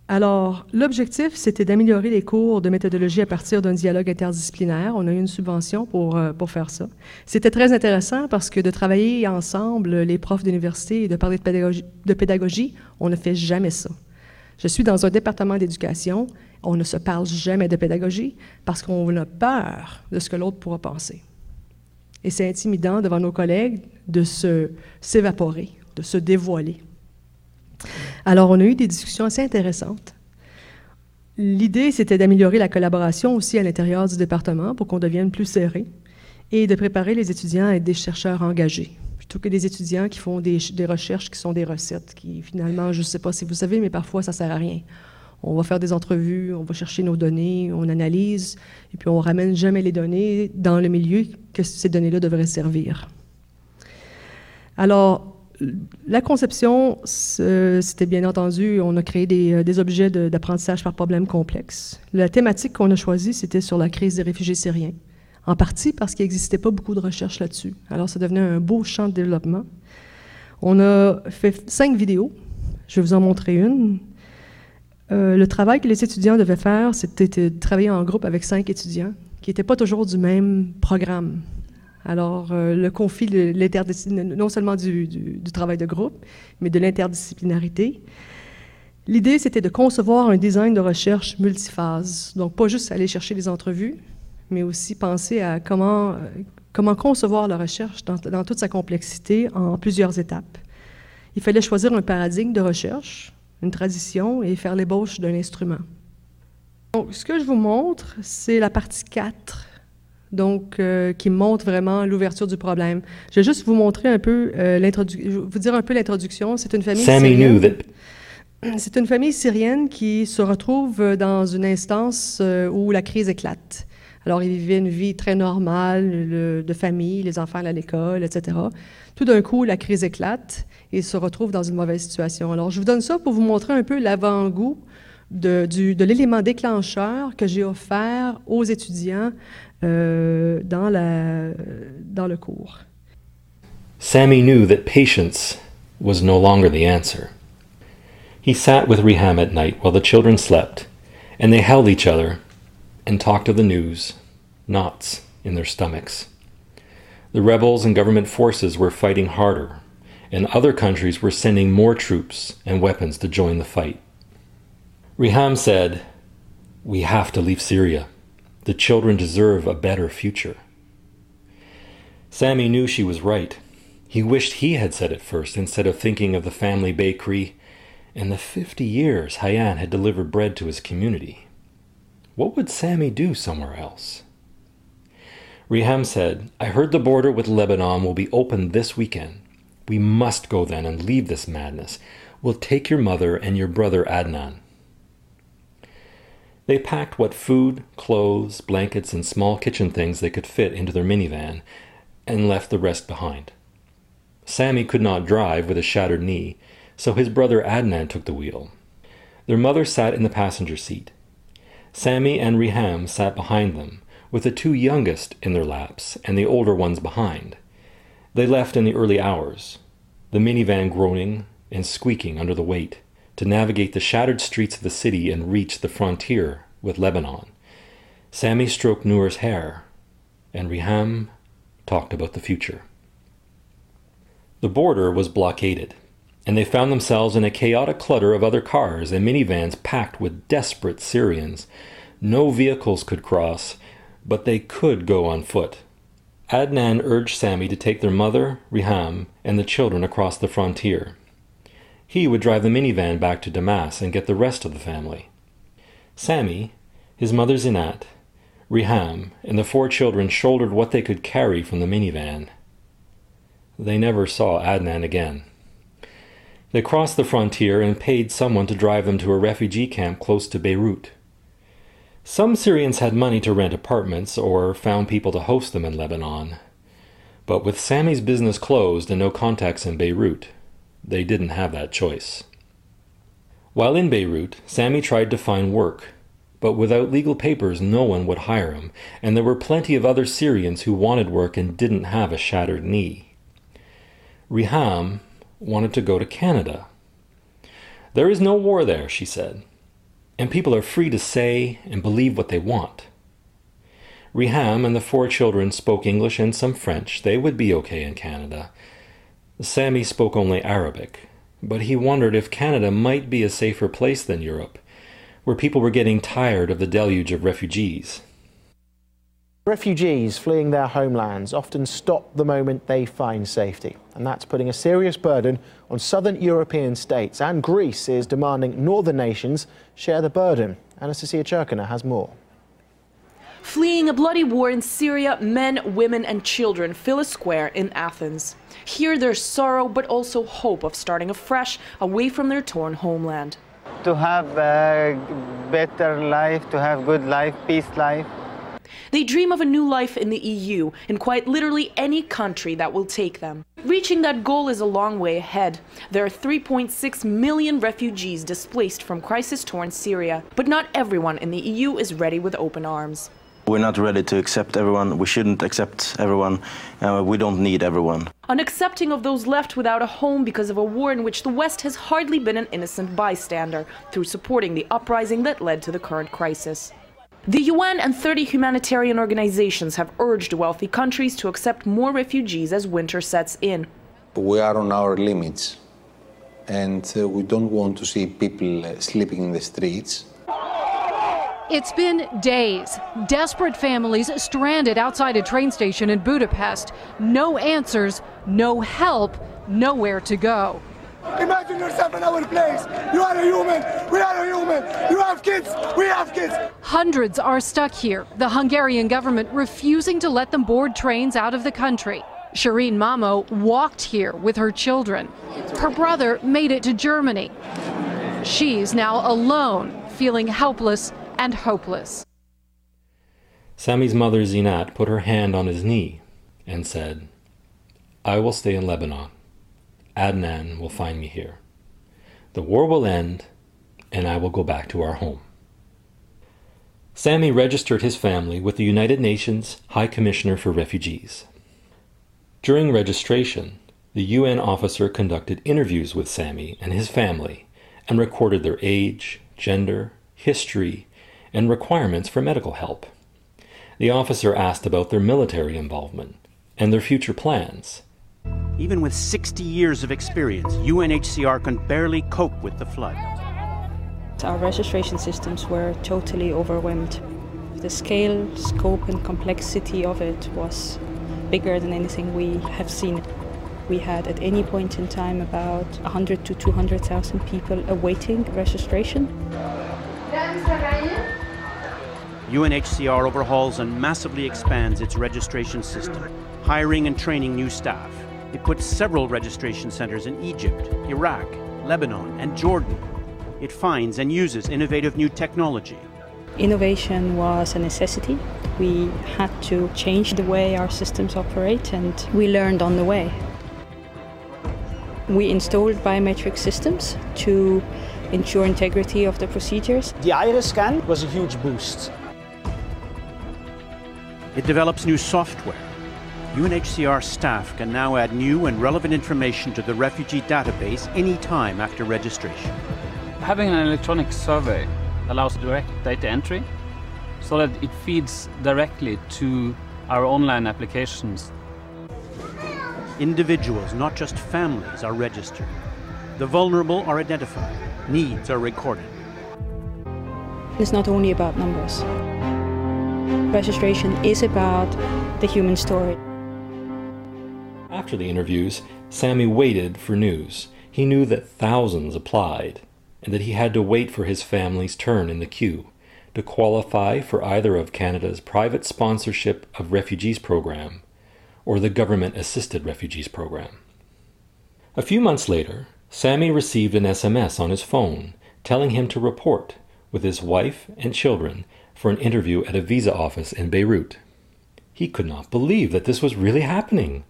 S1: Alors, l'objectif, c'était d'améliorer les cours de méthodologie à partir d'un dialogue interdisciplinaire. On a eu une subvention pour, euh, pour faire ça. C'était très intéressant parce que de travailler ensemble, les profs d'université, et de parler de pédagogie, de pédagogie, on ne fait jamais ça. Je suis dans un département d'éducation. On ne se parle jamais de pédagogie parce qu'on a peur de ce que l'autre pourra penser. Et c'est intimidant devant nos collègues de se, s'évaporer, de se dévoiler. Alors, on a eu des discussions assez intéressantes. L'idée, c'était d'améliorer la collaboration aussi à l'intérieur du département pour qu'on devienne plus serré et de préparer les étudiants à être des chercheurs engagés, plutôt que des étudiants qui font des, recherches qui sont des recettes, qui finalement, je ne sais pas si vous savez, mais parfois ça ne sert à rien. On va faire des entrevues, on va chercher nos données, on analyse, et puis on ramène jamais les données dans le milieu que ces données-là devraient servir. Alors, la conception, c'était bien entendu, on a créé des, euh, objets d'apprentissage par problème complexe. La thématique qu'on a choisie, c'était sur la crise des réfugiés syriens, en partie parce qu'il n'existait pas beaucoup de recherches là-dessus. Alors, ça devenait un beau champ de développement. On a fait cinq vidéos. Je vais vous en montrer une. Euh, le travail que les étudiants devaient faire, c'était de travailler en groupe avec cinq étudiants qui n'étaient pas toujours du même programme. Alors, euh, le conflit non seulement du, travail de groupe, mais de l'interdisciplinarité. L'idée, c'était de concevoir un design de recherche multiphase. Donc, pas juste aller chercher des entrevues, mais aussi penser à comment, euh, comment concevoir la recherche dans, dans toute sa complexité en plusieurs étapes. Il fallait choisir un paradigme de recherche, une tradition et faire l'ébauche d'un instrument. Donc, ce que je vous montre, c'est la partie 4 donc euh, qui montre vraiment l'ouverture du problème. Je vais juste vous montrer un peu euh, l'introduction, vous dire un peu l'introduction. C'est une famille syrienne. C'est une famille syrienne qui se retrouve dans une instance euh, où la crise éclate. Alors, ils vivaient une vie très normale de famille, les enfants à l'école, etc. Tout d'un coup, la crise éclate et ils se retrouvent dans une mauvaise situation. Alors, je vous donne ça pour vous montrer un peu l'avant-goût de, l'élément déclencheur que j'ai offert aux étudiants euh, dans, la, dans le cours.
S4: Sammy knew that patience was no longer the answer. He sat with Reham at night while the children slept, and they held each other and talked of the news, knots in their stomachs. The rebels and government forces were fighting harder, and other countries were sending more troops and weapons to join the fight. Reham said, We have to leave Syria. The children deserve a better future. Sammy knew she was right. He wished he had said it first instead of thinking of the family bakery and the fifty years Hayan had delivered bread to his community. What would Sammy do somewhere else? Reham said, I heard the border with Lebanon will be open this weekend. We must go then and leave this madness. We'll take your mother and your brother Adnan. They packed what food, clothes, blankets, and small kitchen things they could fit into their minivan and left the rest behind. Sammy could not drive with a shattered knee, so his brother Adnan took the wheel. Their mother sat in the passenger seat. Sammy and Reham sat behind them, with the two youngest in their laps and the older ones behind. They left in the early hours, the minivan groaning and squeaking under the weight to navigate the shattered streets of the city and reach the frontier with Lebanon. Sammy stroked Noor's hair, and Riham talked about the future. The border was blockaded, and they found themselves in a chaotic clutter of other cars and minivans packed with desperate Syrians. No vehicles could cross, but they could go on foot. Adnan urged Sammy to take their mother, Riham, and the children across the frontier. He would drive the minivan back to Damas and get the rest of the family. Sammy, his mother Zinat, Riham, and the four children shouldered what they could carry from the minivan. They never saw Adnan again. They crossed the frontier and paid someone to drive them to a refugee camp close to Beirut. Some Syrians had money to rent apartments or found people to host them in Lebanon. But with Sammy's business closed and no contacts in Beirut, they didn't have that choice. While in Beirut, Sammy tried to find work, but without legal papers, no one would hire him, and there were plenty of other Syrians who wanted work and didn't have a shattered knee. Riham wanted to go to Canada. There is no war there, she said, and people are free to say and believe what they want. Reham and the four children spoke English and some French. They would be okay in Canada, Sammy spoke only Arabic, but he wondered if Canada might be a safer place than Europe, where people were getting tired of the deluge of refugees.
S5: Refugees fleeing their homelands often stop the moment they find safety, and that's putting a serious burden on southern European states. And Greece is demanding northern nations share the burden. Anastasia Cherkina has more.
S6: Fleeing a bloody war in Syria, men, women, and children fill a square in Athens. Here there's sorrow, but also hope of starting afresh away from their torn homeland.
S7: To have a better life, to have good life, peace life.
S6: They dream of a new life in the EU, in quite literally any country that will take them. Reaching that goal is a long way ahead. There are 3.6 million refugees displaced from crisis torn Syria, but not everyone in the EU is ready with open arms.
S8: We're not ready to accept everyone. We shouldn't accept everyone. Uh, we don't need everyone.
S6: Unaccepting of those left without a home because of a war in which the West has hardly been an innocent bystander through supporting the uprising that led to the current crisis. The UN and 30 humanitarian organizations have urged wealthy countries to accept more refugees as winter sets in.
S9: We are on our limits, and uh, we don't want to see people uh, sleeping in the streets.
S10: It's been days. Desperate families stranded outside a train station in Budapest. No answers, no help, nowhere to go.
S11: Imagine yourself in our place. You are a human. We are a human. You have kids. We have kids.
S10: Hundreds are stuck here, the Hungarian government refusing to let them board trains out of the country. Shireen Mamo walked here with her children. Her brother made it to Germany. She's now alone, feeling helpless and hopeless.
S4: Sammy's mother Zinat put her hand on his knee and said, I will stay in Lebanon. Adnan will find me here. The war will end, and I will go back to our home. Sammy registered his family with the United Nations High Commissioner for Refugees. During registration, the UN officer conducted interviews with Sammy and his family and recorded their age, gender, history, and requirements for medical help. The officer asked about their military involvement and their future plans
S12: even with 60 years of experience, UNHCR can barely cope with the flood.
S13: Our registration systems were totally overwhelmed. The scale, scope, and complexity of it was bigger than anything we have seen. We had at any point in time about 100 to 200,000 people awaiting registration.
S12: UNHCR overhauls and massively expands its registration system, hiring and training new staff. It puts several registration centers in Egypt, Iraq, Lebanon, and Jordan. It finds and uses innovative new technology.
S13: Innovation was a necessity. We had to change the way our systems operate, and we learned on the way. We installed biometric systems to ensure integrity of the procedures.
S14: The iris scan was a huge boost.
S12: It develops new software UNHCR staff can now add new and relevant information to the refugee database anytime after registration.
S15: Having an electronic survey allows direct data entry so that it feeds directly to our online applications.
S12: Individuals, not just families, are registered. The vulnerable are identified. Needs are recorded.
S13: It's not only about numbers. Registration is about the human story.
S4: After the interviews, Sammy waited for news. He knew that thousands applied, and that he had to wait for his family's turn in the queue to qualify for either of Canada's private sponsorship of refugees program or the government assisted refugees program. A few months later, Sammy received an SMS on his phone telling him to report with his wife and children for an interview at a visa office in Beirut. He could not believe that this was really happening.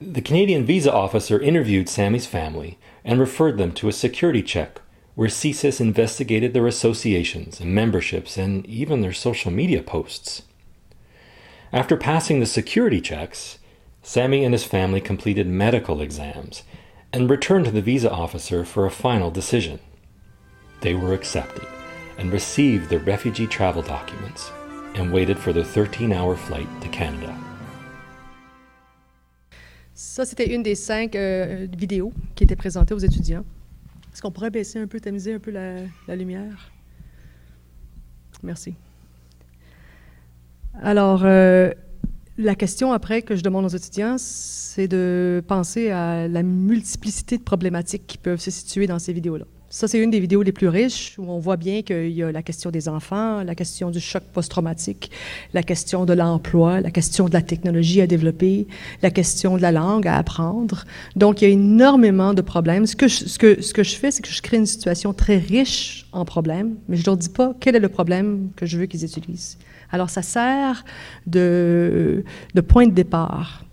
S4: The Canadian visa officer interviewed Sammy's family and referred them to a security check where CSIS investigated their associations and memberships and even their social media posts. After passing the security checks, Sammy and his family completed medical exams and returned to the visa officer for a final decision. They were accepted and received their refugee travel documents and waited for their 13 hour flight to Canada.
S1: Ça, c'était une des cinq euh, vidéos qui étaient présentées aux étudiants. Est-ce qu'on pourrait baisser un peu, tamiser un peu la, lumière? Merci. Alors, euh, la question après que je demande aux étudiants, c'est de penser à la multiplicité de problématiques qui peuvent se situer dans ces vidéos-là. Ça, c'est une des vidéos les plus riches où on voit bien qu'il y a la question des enfants, la question du choc post-traumatique, la question de l'emploi, la question de la technologie à développer, la question de la langue à apprendre. Donc, il y a énormément de problèmes. Ce que je, fais, c'est que je crée une situation très riche en problèmes, mais je ne leur dis pas quel est le problème que je veux qu'ils utilisent. Alors, ça sert de point de départ.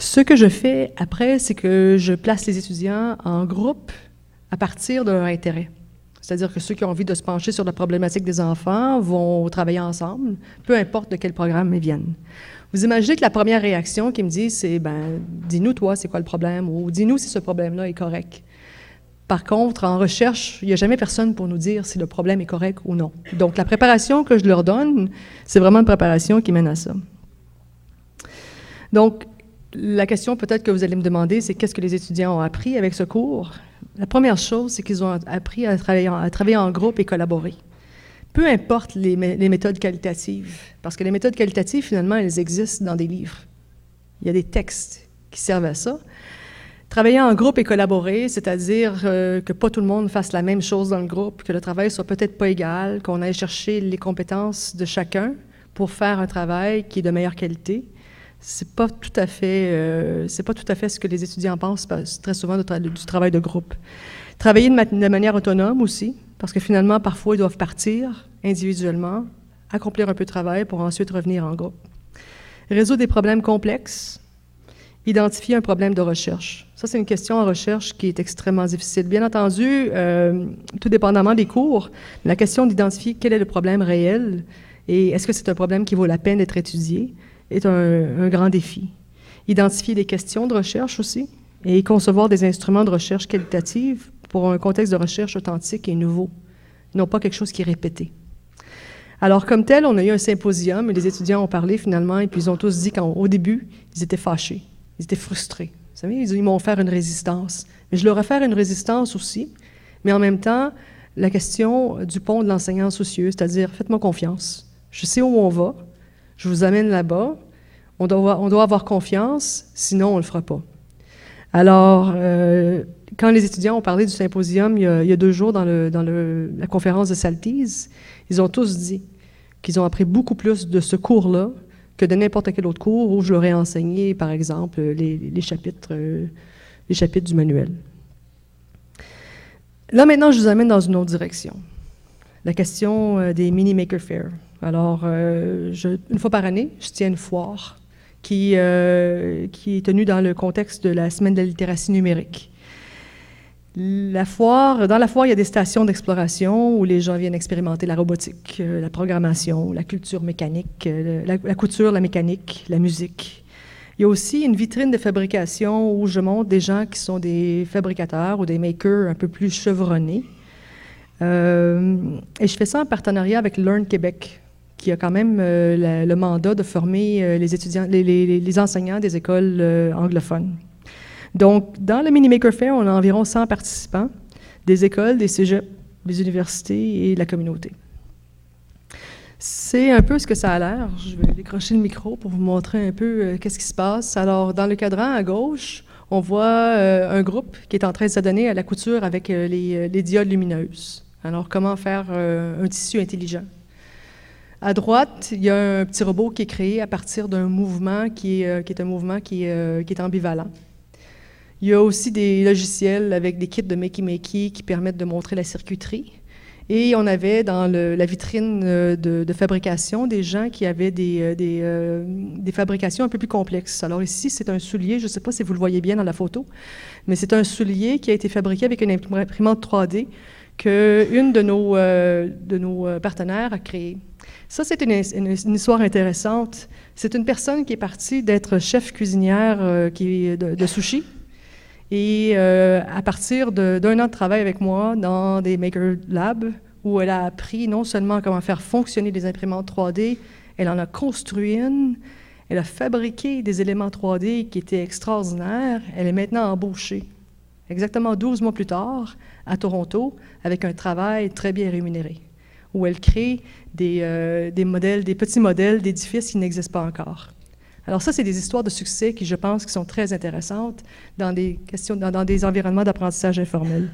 S1: Ce que je fais après, c'est que je place les étudiants en groupe à partir de leur intérêt. C'est-à-dire que ceux qui ont envie de se pencher sur la problématique des enfants vont travailler ensemble, peu importe de quel programme ils viennent. Vous imaginez que la première réaction qu'ils me disent, c'est ben, dis-nous toi, c'est quoi le problème, ou dis-nous si ce problème-là est correct. Par contre, en recherche, il n'y a jamais personne pour nous dire si le problème est correct ou non. Donc, la préparation que je leur donne, c'est vraiment une préparation qui mène à ça. Donc, la question peut-être que vous allez me demander, c'est qu'est-ce que les étudiants ont appris avec ce cours? La première chose, c'est qu'ils ont appris à travailler, en, groupe et collaborer. Peu importe les, les, méthodes qualitatives, parce que les méthodes qualitatives, finalement, elles existent dans des livres. Il y a des textes qui servent à ça. Travailler en groupe et collaborer, c'est-à-dire euh, que pas tout le monde fasse la même chose dans le groupe, que le travail soit peut-être pas égal, qu'on aille chercher les compétences de chacun pour faire un travail qui est de meilleure qualité c'est pas tout à fait, euh, c'est pas tout à fait ce que les étudiants pensent très souvent du, tra du travail de groupe. Travailler de, manière autonome aussi, parce que finalement, parfois, ils doivent partir individuellement, accomplir un peu de travail pour ensuite revenir en groupe. Résoudre des problèmes complexes, identifier un problème de recherche. Ça, c'est une question en recherche qui est extrêmement difficile. Bien entendu, euh, tout dépendamment des cours, la question d'identifier quel est le problème réel et est-ce que c'est un problème qui vaut la peine d'être étudié, est un, grand défi. Identifier des questions de recherche aussi et concevoir des instruments de recherche qualitative pour un contexte de recherche authentique et nouveau, non pas quelque chose qui est répété. Alors, comme tel, on a eu un symposium et les étudiants ont parlé finalement et puis ils ont tous dit qu'au début, ils étaient fâchés, ils étaient frustrés. Vous savez, ils, ils m'ont offert une résistance. Mais je leur ai offert une résistance aussi, mais en même temps, la question du pont de l'enseignant soucieux, c'est-à-dire faites-moi confiance. Je sais où on va, je vous amène là-bas. On doit, avoir confiance, sinon on ne le fera pas. Alors, euh, quand les étudiants ont parlé du symposium il y a, deux jours dans, la conférence de Saltise, ils ont tous dit qu'ils ont appris beaucoup plus de ce cours-là que de n'importe quel autre cours où je leur ai enseigné, par exemple, les, chapitres, euh, les chapitres du manuel. Là, maintenant, je vous amène dans une autre direction. La question euh, des mini Maker Faire. Alors, euh, une fois par année, je tiens une foire qui, euh, qui est tenue dans le contexte de la Semaine de la littératie numérique. La foire, dans la foire, il y a des stations d'exploration où les gens viennent expérimenter la robotique, euh, la programmation, la culture mécanique, la, couture, la mécanique, la musique. Il y a aussi une vitrine de fabrication où je montre des gens qui sont des fabricateurs ou des makers un peu plus chevronnés. Et je fais ça en partenariat avec Learn Québec, qui a quand même euh, le mandat de former euh, les étudiants, les, enseignants des écoles euh, anglophones. Donc, dans le Mini Maker Fair, on a environ 100 participants, des écoles, des cégeps, des universités et de la communauté. C'est un peu ce que ça a l'air. Je vais décrocher le micro pour vous montrer un peu qu'est-ce qui se passe. Alors, dans le cadran à gauche, on voit un groupe qui est en train de s'adonner à la couture avec les, diodes lumineuses. Alors, comment faire un tissu intelligent? À droite, il y a un petit robot qui est créé à partir d'un mouvement qui est, est, un mouvement qui est, euh, qui est, ambivalent. Il y a aussi des logiciels avec des kits de Makey Makey qui permettent de montrer la circuiterie. Et on avait dans la vitrine euh, de, fabrication des gens qui avaient des, euh, euh, fabrications un peu plus complexes. Alors ici, c'est un soulier, je ne sais pas si vous le voyez bien dans la photo, mais c'est un soulier qui a été fabriqué avec une imprimante 3D qu'une de de nos partenaires a créé. Ça, c'est une, histoire intéressante. C'est une personne qui est partie d'être chef cuisinière euh, de, de, sushi. Et euh, à partir d'un an de travail avec moi dans des Maker Labs, où elle a appris non seulement comment faire fonctionner des imprimantes 3D, elle en a construit une, Elle a fabriqué des éléments 3D qui étaient extraordinaires. Elle est maintenant embauchée, exactement 12 mois plus tard, à Toronto, avec un travail très bien rémunéré, où elle crée des, euh, des modèles, des petits modèles d'édifices qui n'existent pas encore. Alors ça, c'est des histoires de succès qui, je pense, sont très intéressantes dans des, environnements d'apprentissage informel.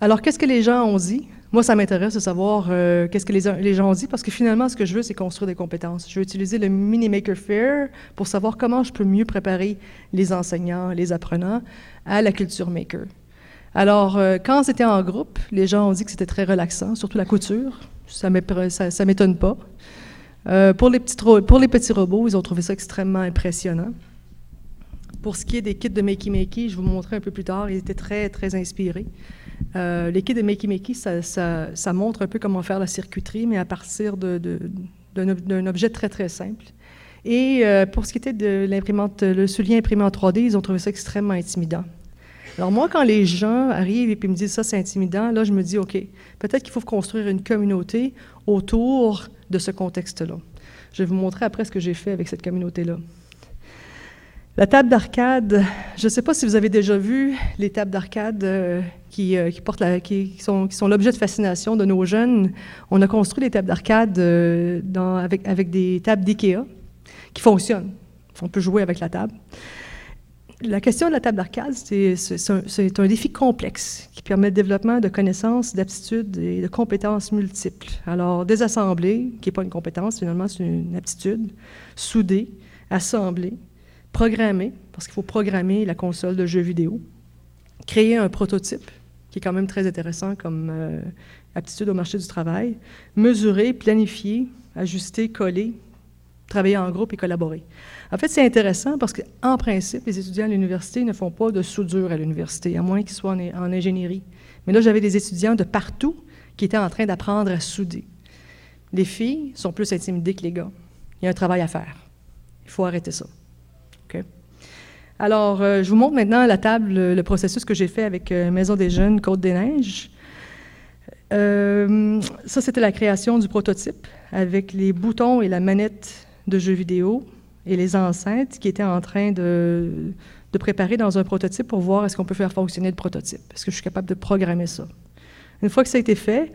S1: Alors, qu'est-ce que les gens ont dit? Moi, ça m'intéresse de savoir euh, qu'est-ce que les, les, gens ont dit, parce que finalement, ce que je veux, c'est construire des compétences. Je veux utiliser le Mini Maker Fair pour savoir comment je peux mieux préparer les enseignants, les apprenants à la culture maker. Alors, euh, quand c'était en groupe, les gens ont dit que c'était très relaxant, surtout la couture. Ça ne m'étonne pas. Euh, pour, les petits robots, ils ont trouvé ça extrêmement impressionnant. Pour ce qui est des kits de Makey Makey, je vous montrerai un peu plus tard, ils étaient très, très inspirés. Euh, les kits de Makey Makey, ça, ça, ça, montre un peu comment faire la circuiterie, mais à partir d'un objet très, très simple. Et pour ce qui était de l'imprimante, le soulier imprimé en 3D, ils ont trouvé ça extrêmement intimidant. Alors moi, quand les gens arrivent et puis me disent ça, c'est intimidant, là, je me dis, OK, peut-être qu'il faut construire une communauté autour de ce contexte-là. Je vais vous montrer après ce que j'ai fait avec cette communauté-là. La table d'arcade, je ne sais pas si vous avez déjà vu les tables d'arcade euh, qui, euh, qui, sont, l'objet de fascination de nos jeunes. On a construit des tables d'arcade euh, avec, avec des tables d'IKEA qui fonctionnent. On peut jouer avec la table la question de la table d'arcade, c'est un, défi complexe qui permet le développement de connaissances, d'aptitudes et de compétences multiples. Alors, désassembler, qui n'est pas une compétence, finalement, c'est une aptitude, souder, assembler, programmer, parce qu'il faut programmer la console de jeux vidéo, créer un prototype, qui est quand même très intéressant comme euh, aptitude au marché du travail, mesurer, planifier, ajuster, coller, travailler en groupe et collaborer. En fait, c'est intéressant parce qu'en principe, les étudiants à l'université ne font pas de soudure à l'université, à moins qu'ils soient en, ingénierie. Mais là, j'avais des étudiants de partout qui étaient en train d'apprendre à souder. Les filles sont plus intimidées que les gars. Il y a un travail à faire. Il faut arrêter ça. Alors, euh, je vous montre maintenant à la table le, processus que j'ai fait avec euh, Maison des Jeunes Côte-des-Neiges. Euh, ça, c'était la création du prototype avec les boutons et la manette de jeux vidéo et les enceintes qui étaient en train de, préparer dans un prototype pour voir est-ce qu'on peut faire fonctionner le prototype. Est-ce que je suis capable de programmer ça? Une fois que ça a été fait,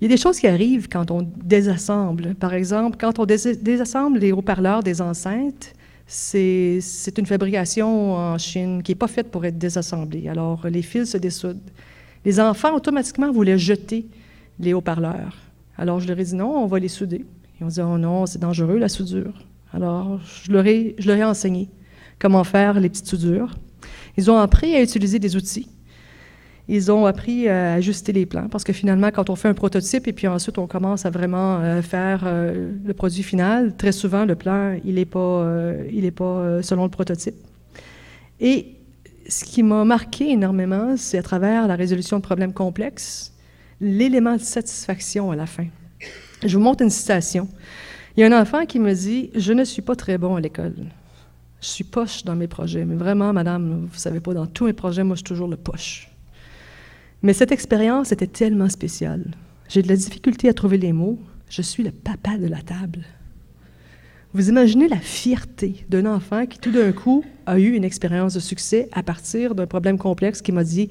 S1: il y a des choses qui arrivent quand on désassemble. Par exemple, quand on désassemble les haut-parleurs des enceintes, c'est une fabrication en Chine qui n'est pas faite pour être désassemblée. Alors, les fils se dessoudent. Les enfants, automatiquement, voulaient jeter les haut-parleurs. Alors, je leur ai dit non, on va les souder. Ils ont dit oh non, c'est dangereux la soudure. Alors, je leur, ai, enseigné comment faire les petites soudures. Ils ont appris à utiliser des outils. Ils ont appris à ajuster les plans parce que finalement, quand on fait un prototype et puis ensuite on commence à vraiment euh, faire euh, le produit final, très souvent le plan, il n'est pas, euh, pas selon le prototype. Et ce qui m'a marqué énormément, c'est à travers la résolution de problèmes complexes, l'élément de satisfaction à la fin. Je vous montre une citation. Il y a un enfant qui me dit Je ne suis pas très bon à l'école. Je suis poche dans mes projets. Mais vraiment, madame, vous ne savez pas, dans tous mes projets, moi, je suis toujours le poche. Mais cette expérience était tellement spéciale. J'ai de la difficulté à trouver les mots. Je suis le papa de la table. Vous imaginez la fierté d'un enfant qui, tout d'un coup, a eu une expérience de succès à partir d'un problème complexe qui m'a dit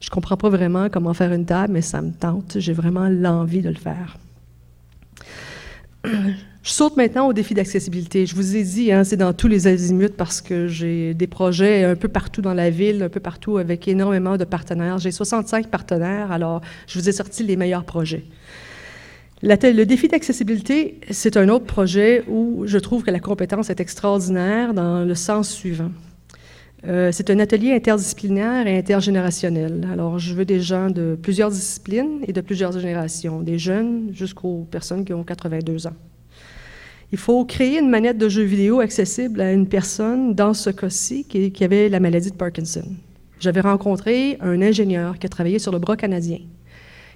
S1: Je comprends pas vraiment comment faire une table, mais ça me tente. J'ai vraiment l'envie de le faire. Je saute maintenant au défi d'accessibilité. Je vous ai dit, hein, c'est dans tous les azimuts parce que j'ai des projets un peu partout dans la ville, un peu partout avec énormément de partenaires. J'ai 65 partenaires, alors je vous ai sorti les meilleurs projets. le défi d'accessibilité, c'est un autre projet où je trouve que la compétence est extraordinaire dans le sens suivant. Euh, c'est un atelier interdisciplinaire et intergénérationnel. Alors, je veux des gens de plusieurs disciplines et de plusieurs générations, des jeunes jusqu'aux personnes qui ont 82 ans. Il faut créer une manette de jeu vidéo accessible à une personne, dans ce cas-ci, qui, avait la maladie de Parkinson. J'avais rencontré un ingénieur qui a travaillé sur le bras canadien,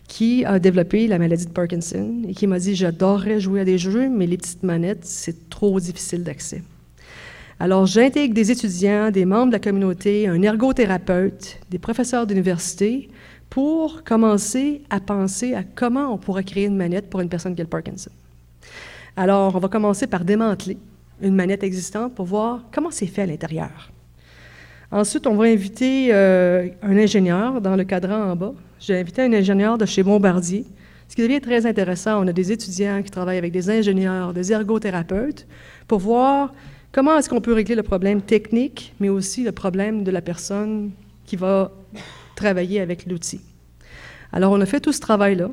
S1: qui a développé la maladie de Parkinson et qui m'a dit J'adorerais jouer à des jeux, mais les petites manettes, c'est trop difficile d'accès. Alors, j'intègre des étudiants, des membres de la communauté, un ergothérapeute, des professeurs d'université pour commencer à penser à comment on pourrait créer une manette pour une personne qui a le Parkinson. Alors, on va commencer par démanteler une manette existante pour voir comment c'est fait à l'intérieur. Ensuite, on va inviter euh, un ingénieur dans le cadran en bas. J'ai invité un ingénieur de chez Bombardier. Ce qui devient très intéressant, on a des étudiants qui travaillent avec des ingénieurs, des ergothérapeutes, pour voir comment est-ce qu'on peut régler le problème technique, mais aussi le problème de la personne qui va travailler avec l'outil? Alors, on a fait tout ce travail-là.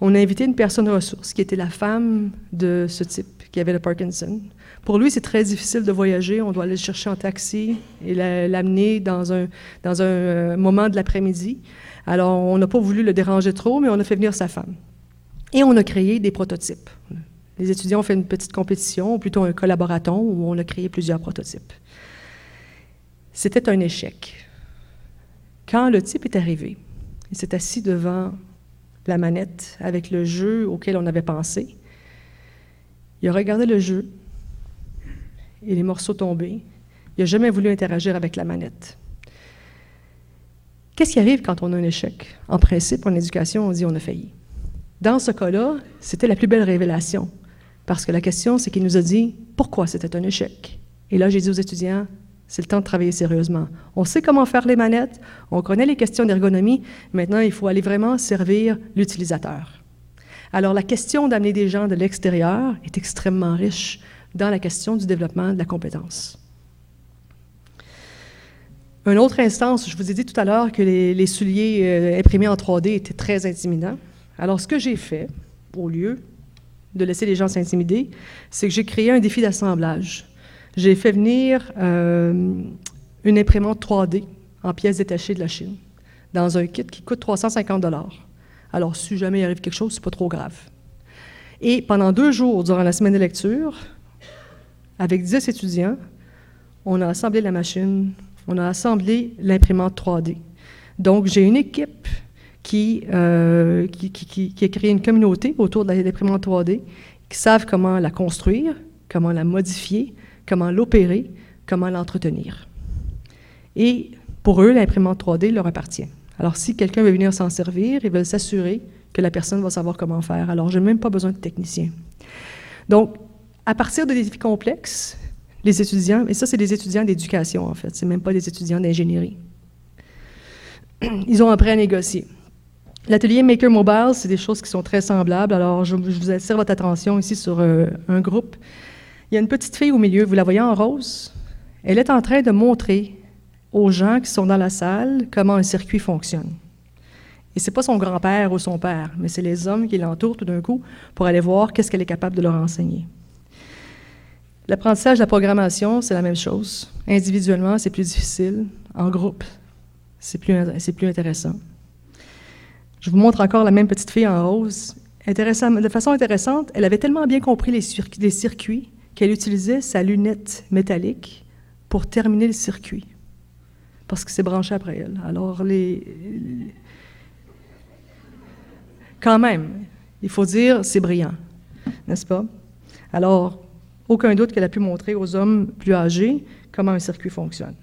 S1: On a invité une personne ressource qui était la femme de ce type, qui avait le Parkinson. Pour lui, c'est très difficile de voyager. On doit aller le chercher en taxi et l'amener dans un, euh, moment de l'après-midi. Alors, on n'a pas voulu le déranger trop, mais on a fait venir sa femme. Et on a créé des prototypes. Les étudiants ont fait une petite compétition, ou plutôt un collaboraton, où on a créé plusieurs prototypes. C'était un échec. Quand le type est arrivé, il s'est assis devant la manette avec le jeu auquel on avait pensé. Il a regardé le jeu et les morceaux tombés. Il n'a jamais voulu interagir avec la manette. Qu'est-ce qui arrive quand on a un échec? En principe, en éducation, on dit on a failli. Dans ce cas-là, c'était la plus belle révélation. Parce que la question, c'est qu'il nous a dit pourquoi c'était un échec. Et là, j'ai dit aux étudiants, c'est le temps de travailler sérieusement. On sait comment faire les manettes, on connaît les questions d'ergonomie, maintenant il faut aller vraiment servir l'utilisateur. Alors la question d'amener des gens de l'extérieur est extrêmement riche dans la question du développement de la compétence. Une autre instance, je vous ai dit tout à l'heure que les, souliers euh, imprimés en 3D étaient très intimidants. Alors ce que j'ai fait, au lieu de laisser les gens s'intimider, c'est que j'ai créé un défi d'assemblage j'ai fait venir euh, une imprimante 3D en pièces détachées de la Chine dans un kit qui coûte 350 Alors, si jamais il arrive quelque chose, c'est pas trop grave. Et pendant deux jours, durant la semaine de lecture, avec 10 étudiants, on a assemblé la machine, on a assemblé l'imprimante 3D. Donc, j'ai une équipe qui, euh, qui, qui, qui, a créé une communauté autour de l'imprimante 3D, qui savent comment la construire, comment la modifier, comment l'opérer, comment l'entretenir. Et pour eux, l'imprimante 3D leur appartient. Alors, si quelqu'un veut venir s'en servir, ils veulent s'assurer que la personne va savoir comment faire. Alors, je n'ai même pas besoin de technicien. Donc, à partir de défis complexes, les étudiants, et ça, c'est des étudiants d'éducation, en fait, c'est même pas des étudiants d'ingénierie, ils ont appris à négocier. L'atelier Maker Mobile, c'est des choses qui sont très semblables. Alors, je, vous attire votre attention ici sur euh, un groupe il y a une petite fille au milieu, vous la voyez en rose? Elle est en train de montrer aux gens qui sont dans la salle comment un circuit fonctionne. Et ce n'est pas son grand-père ou son père, mais c'est les hommes qui l'entourent tout d'un coup pour aller voir qu'est-ce qu'elle est capable de leur enseigner. L'apprentissage de la programmation, c'est la même chose. Individuellement, c'est plus difficile. En groupe, c'est plus intéressant. Je vous montre encore la même petite fille en rose. De façon intéressante, elle avait tellement bien compris les, circuits qu'elle utilisait sa lunette métallique pour terminer le circuit, parce que c'est branché après elle. Alors, les... quand même, il faut dire, c'est brillant, n'est-ce pas? Alors, aucun doute qu'elle a pu montrer aux hommes plus âgés comment un circuit fonctionne.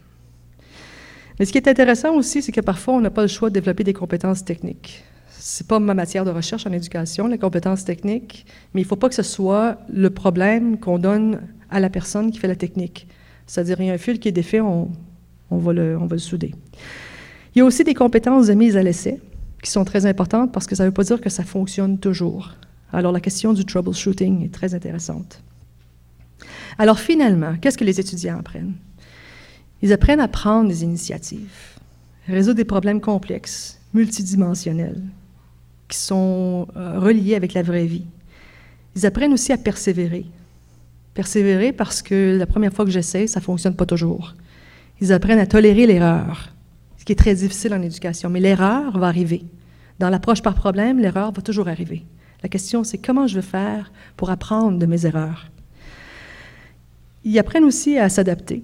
S1: Mais ce qui est intéressant aussi, c'est que parfois, on n'a pas le choix de développer des compétences techniques c'est pas ma matière de recherche en éducation, les compétences techniques, mais il ne faut pas que ce soit le problème qu'on donne à la personne qui fait la technique. C'est-à-dire, il y a un fil qui est défait, on, va le, on va le souder. Il y a aussi des compétences de mise à l'essai qui sont très importantes parce que ça ne veut pas dire que ça fonctionne toujours. Alors, la question du troubleshooting est très intéressante. Alors, finalement, qu'est-ce que les étudiants apprennent? Ils apprennent à prendre des initiatives, résoudre des problèmes complexes, multidimensionnels, qui sont euh, reliés avec la vraie vie. Ils apprennent aussi à persévérer. Persévérer parce que la première fois que j'essaie, ça ne fonctionne pas toujours. Ils apprennent à tolérer l'erreur, ce qui est très difficile en éducation, mais l'erreur va arriver. Dans l'approche par problème, l'erreur va toujours arriver. La question, c'est comment je vais faire pour apprendre de mes erreurs? Ils apprennent aussi à s'adapter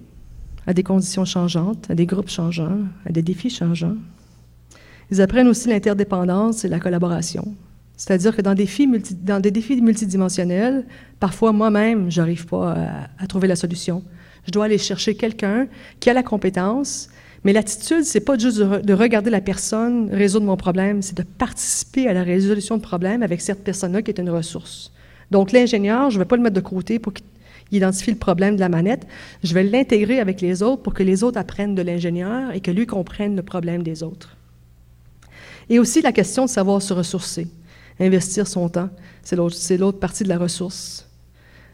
S1: à des conditions changeantes, à des groupes changeants, à des défis changeants. Ils apprennent aussi l'interdépendance et la collaboration. C'est-à-dire que dans des, défis dans des défis multidimensionnels, parfois moi-même, je n'arrive pas à, trouver la solution. Je dois aller chercher quelqu'un qui a la compétence, mais l'attitude, c'est pas juste de, regarder la personne résoudre mon problème, c'est de participer à la résolution de problème avec cette personne-là qui est une ressource. Donc l'ingénieur, je ne vais pas le mettre de côté pour qu'il il identifie le problème de la manette, je vais l'intégrer avec les autres pour que les autres apprennent de l'ingénieur et que lui comprenne le problème des autres. Et aussi la question de savoir se ressourcer, investir son temps, c'est l'autre partie de la ressource.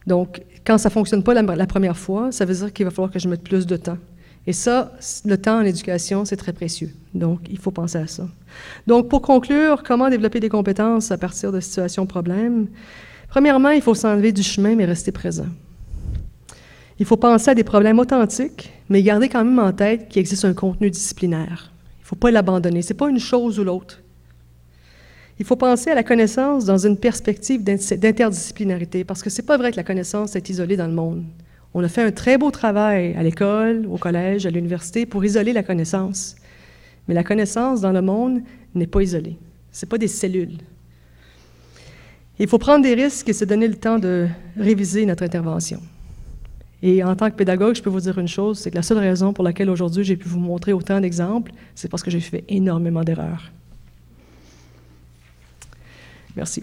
S1: Donc, quand ça ne fonctionne pas la, la, première fois, ça veut dire qu'il va falloir que je mette plus de temps. Et ça, le temps en éducation, c'est très précieux. Donc, il faut penser à ça. Donc, pour conclure, comment développer des compétences à partir de situations problèmes? Premièrement, il faut s'enlever du chemin, mais rester présent. Il faut penser à des problèmes authentiques, mais garder quand même en tête qu'il existe un contenu disciplinaire. Il ne faut pas l'abandonner. Ce n'est pas une chose ou l'autre. Il faut penser à la connaissance dans une perspective d'interdisciplinarité, parce que ce n'est pas vrai que la connaissance est isolée dans le monde. On a fait un très beau travail à l'école, au collège, à l'université pour isoler la connaissance. Mais la connaissance dans le monde n'est pas isolée. Ce n'est pas des cellules. Il faut prendre des risques et se donner le temps de réviser notre intervention. Et en tant que pédagogue, je peux vous dire une chose, c'est que la seule raison pour laquelle aujourd'hui j'ai pu vous montrer autant d'exemples, c'est parce que j'ai fait énormément d'erreurs. Merci.